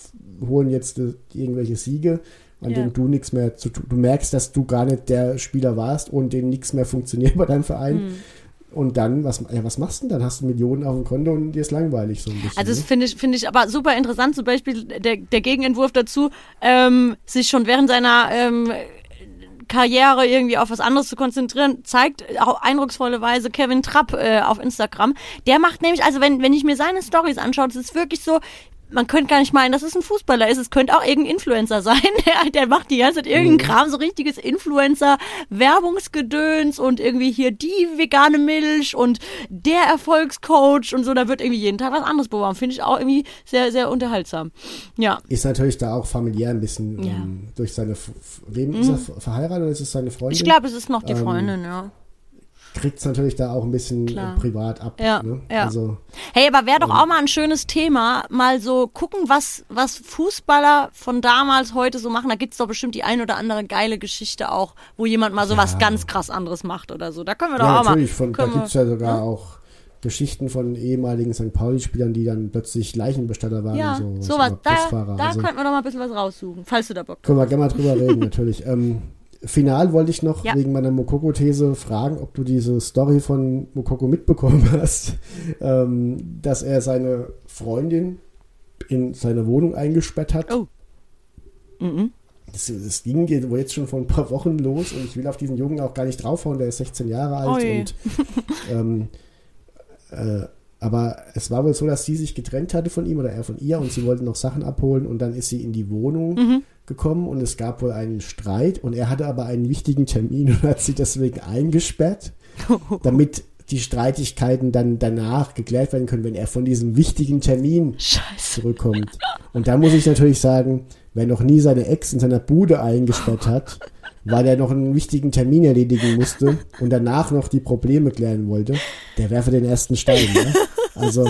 holen jetzt äh, irgendwelche Siege, an Ja. denen du nichts mehr zu tun. Du merkst, dass du gar nicht der Spieler warst und denen nichts mehr funktioniert bei deinem Verein. Mhm. Und dann, was, ja, was machst du denn dann? Hast du Millionen auf dem Konto und dir ist langweilig so ein bisschen. Also das ne? finde ich, finde ich aber super interessant, zum Beispiel der, der Gegenentwurf dazu, ähm, sich schon während seiner ähm, Karriere irgendwie auf was anderes zu konzentrieren, zeigt auch eindrucksvolle Weise Kevin Trapp äh, auf Instagram. Der macht nämlich, also wenn, wenn ich mir seine Stories anschaue, das ist wirklich so, man könnte gar nicht meinen, dass es ein Fußballer ist. Es könnte auch irgendein Influencer sein. Der, der macht die ganze Zeit irgendeinen Kram, so richtiges Influencer-Werbungsgedöns und irgendwie hier die vegane Milch und der Erfolgscoach und so. Da wird irgendwie jeden Tag was anderes beworben. Finde ich auch irgendwie sehr, sehr unterhaltsam. Ja. ist natürlich da auch familiär ein bisschen Ja. ähm, durch seine, F- wem ist er ver- verheiratet oder ist es seine Freundin? Ich glaube, es ist noch die Ähm, Freundin, ja. Kriegt es natürlich da auch ein bisschen Klar. äh, privat ab. Ja, ne? ja. Also Hey, aber wäre doch auch mal ein schönes Thema, mal so gucken, was, was Fußballer von damals heute so machen. Da gibt's doch bestimmt die ein oder andere geile Geschichte auch, wo jemand mal so was ganz krass anderes macht oder so. Da können wir doch ja, auch mal. natürlich, von, da gibt es ja sogar auch Geschichten von ehemaligen St. Pauli-Spielern, die dann plötzlich Leichenbestatter waren. Ja, so, sowas. Da, da Also, könnten wir doch mal ein bisschen was raussuchen, falls du da Bock können wir gerne mal drüber reden, natürlich. Ähm, final wollte ich noch Ja. wegen meiner Mokoko-These fragen, ob du diese Story von Mokoko mitbekommen hast, ähm, dass er seine Freundin in seine Wohnung eingesperrt hat. Oh. Mhm. Das, das ging jetzt- wohl jetzt schon vor ein paar Wochen los und ich will auf diesen Jungen auch gar nicht draufhauen, der ist 16 Jahre alt Ui. und ähm, äh, aber es war wohl so, dass sie sich getrennt hatte von ihm oder er von ihr und sie wollten noch Sachen abholen und dann ist sie in die Wohnung Mhm. gekommen und es gab wohl einen Streit und er hatte aber einen wichtigen Termin und hat sie deswegen eingesperrt, damit die Streitigkeiten dann danach geklärt werden können, wenn er von diesem wichtigen Termin Scheiße. zurückkommt. Und da muss ich natürlich sagen, wer noch nie seine Ex in seiner Bude eingesperrt hat, weil er noch einen wichtigen Termin erledigen musste und danach noch die Probleme klären wollte, der werfe den ersten Stein. Ne? Also,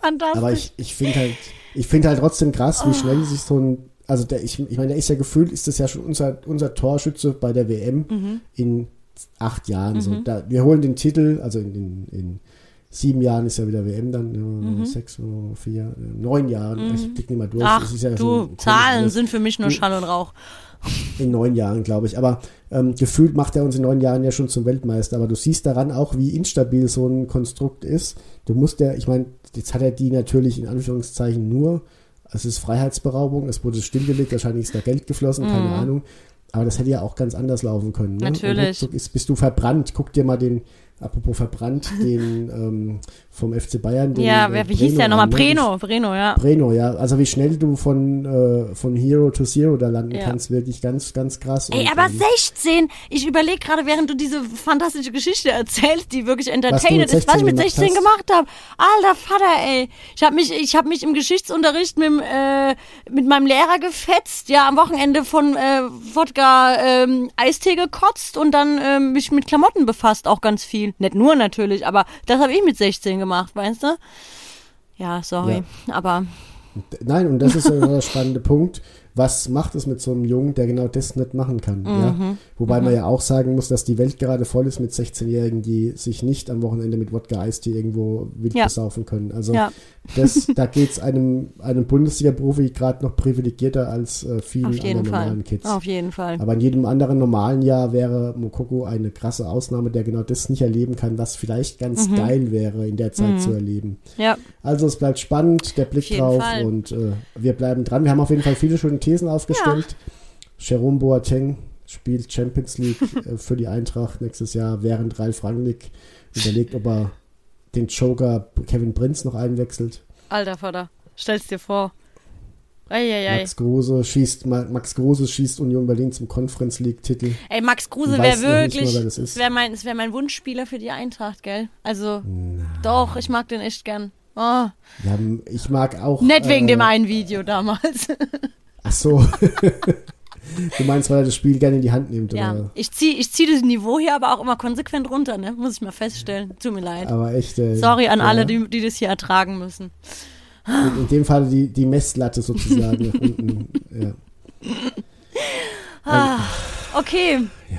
Fantastisch. aber ich, ich finde halt, ich finde halt trotzdem krass, wie schnell sich so ein, also der, ich, ich meine, der ist ja gefühlt, ist das ja schon unser, unser Torschütze bei der WM Mhm. in acht Jahren. So, da, wir holen den Titel, also in, in, in sieben Jahren ist ja wieder WM dann, Mhm. äh, sechs, äh, vier, äh, neun Jahren, ich blick nicht mal durch. Ach, ja du, Zahlen sind für mich nur Du- Schall und Rauch. in neun Jahren, glaube ich. Aber ähm, gefühlt macht er uns in neun Jahren ja schon zum Weltmeister. Aber du siehst daran auch, wie instabil so ein Konstrukt ist. Du musst ja, ich meine, jetzt hat er die natürlich in Anführungszeichen nur, es ist Freiheitsberaubung, es wurde stillgelegt, wahrscheinlich ist da Geld geflossen, keine Ahnung. Aber das hätte ja auch ganz anders laufen können. Ne? Mhm. Natürlich. Und bist du verbrannt. Guck dir mal den, apropos verbrannt, den ähm, vom FC Bayern. Den, Ja, äh, wer, wie hieß der Breno nochmal? Breno, Breno, ja. Breno, ja. Also wie schnell du von, äh, von Hero to Zero da landen Ja. kannst, wirklich ganz, ganz krass. Ey, Und, aber ähm, 16, ich überlege gerade, während du diese fantastische Geschichte erzählst, die wirklich mit entertainend ist, was ich mit 16 16 gemacht habe. Alter Vater, ey. Ich habe mich, ich hab mich im Geschichtsunterricht mit, dem, äh, mit meinem Lehrer gefetzt, ja, am Wochenende von äh, Wodka ähm, Eistee gekotzt und dann ähm, mich mit Klamotten befasst, auch ganz viel. Nicht nur natürlich, aber das habe ich mit 16 gemacht, weißt du? Ja, sorry, aber Nein, und das ist ja der spannende Punkt. Was macht es mit so einem Jungen, der genau das nicht machen kann? Mhm. Ja? Wobei man ja auch sagen muss, dass die Welt gerade voll ist mit 16-Jährigen, die sich nicht am Wochenende mit Wodka Eistee irgendwo wild Ja. besaufen können. Also Ja. das, da geht es einem, einem Bundesliga-Profi gerade noch privilegierter als äh, vielen anderen Fall. normalen Kids. Auf jeden Fall. Aber in jedem anderen normalen Jahr wäre Mokoko eine krasse Ausnahme, der genau das nicht erleben kann, was vielleicht ganz Mhm. geil wäre, in der Zeit zu erleben. Ja. Also es bleibt spannend, der Blick drauf Fall. und äh, wir bleiben dran. Wir haben auf jeden Fall viele schöne Thesen aufgestellt. Jerome Boateng spielt Champions League äh, für die Eintracht nächstes Jahr, während Ralf Rangnick überlegt, ob er den Joker Kevin Prinz noch einwechselt. Alter Vater, stell's dir vor. Eieiei. Max Kruse schießt Ma- Max Kruse schießt Union Berlin zum Conference League Titel. Ey, Max Du wäre wirklich, mal, das es wäre mein, es wär mein Wunschspieler für die Eintracht, gell? Also, doch, ich mag den echt gern. Oh, Ja, ich mag auch. nicht wegen äh, dem einen Video damals. Ach so. du meinst, weil er das Spiel gerne in die Hand nimmt, ja, oder? ich zieh, ich zieh das Niveau hier aber auch immer konsequent runter, ne? Muss ich mal feststellen. Tut mir leid. Aber echt. Äh, Sorry an ja. alle, die, die das hier ertragen müssen. In, in dem Fall die, die Messlatte sozusagen nach unten. Ja. Okay. Ja.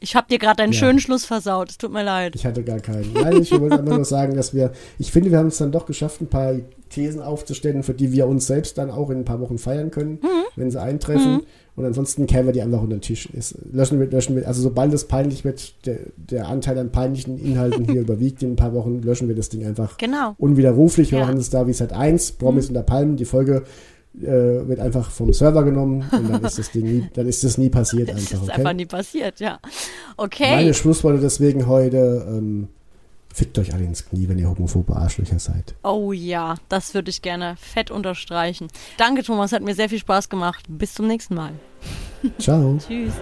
Ich hab dir gerade einen Ja. schönen Schluss versaut. Es tut mir leid. Ich hatte gar keinen. Nein, ich wollte einfach nur sagen, dass wir, ich finde, wir haben es dann doch geschafft, ein paar Thesen aufzustellen, für die wir uns selbst dann auch in ein paar Wochen feiern können, Mhm. wenn sie eintreffen. Und ansonsten kehren wir die einfach unter den Tisch. Ist, löschen wir, löschen wir, also sobald es peinlich wird, der, der Anteil an peinlichen Inhalten hier überwiegt in ein paar Wochen, löschen wir das Ding einfach Genau. unwiderruflich. Wir Ja. Mhm. machen es da wie seit 1, Promis unter Palmen. Die Folge äh, wird einfach vom Server genommen und dann ist das Ding nie, dann ist das nie passiert Das einfach. ist Okay? einfach nie passiert, ja. Okay. Meine Schlussworte deswegen heute, ähm, fickt euch alle ins Knie, wenn ihr homophobe Arschlöcher seid. Oh ja, das würde ich gerne fett unterstreichen. Danke, Thomas, hat mir sehr viel Spaß gemacht. Bis zum nächsten Mal. Ciao. Tschüss.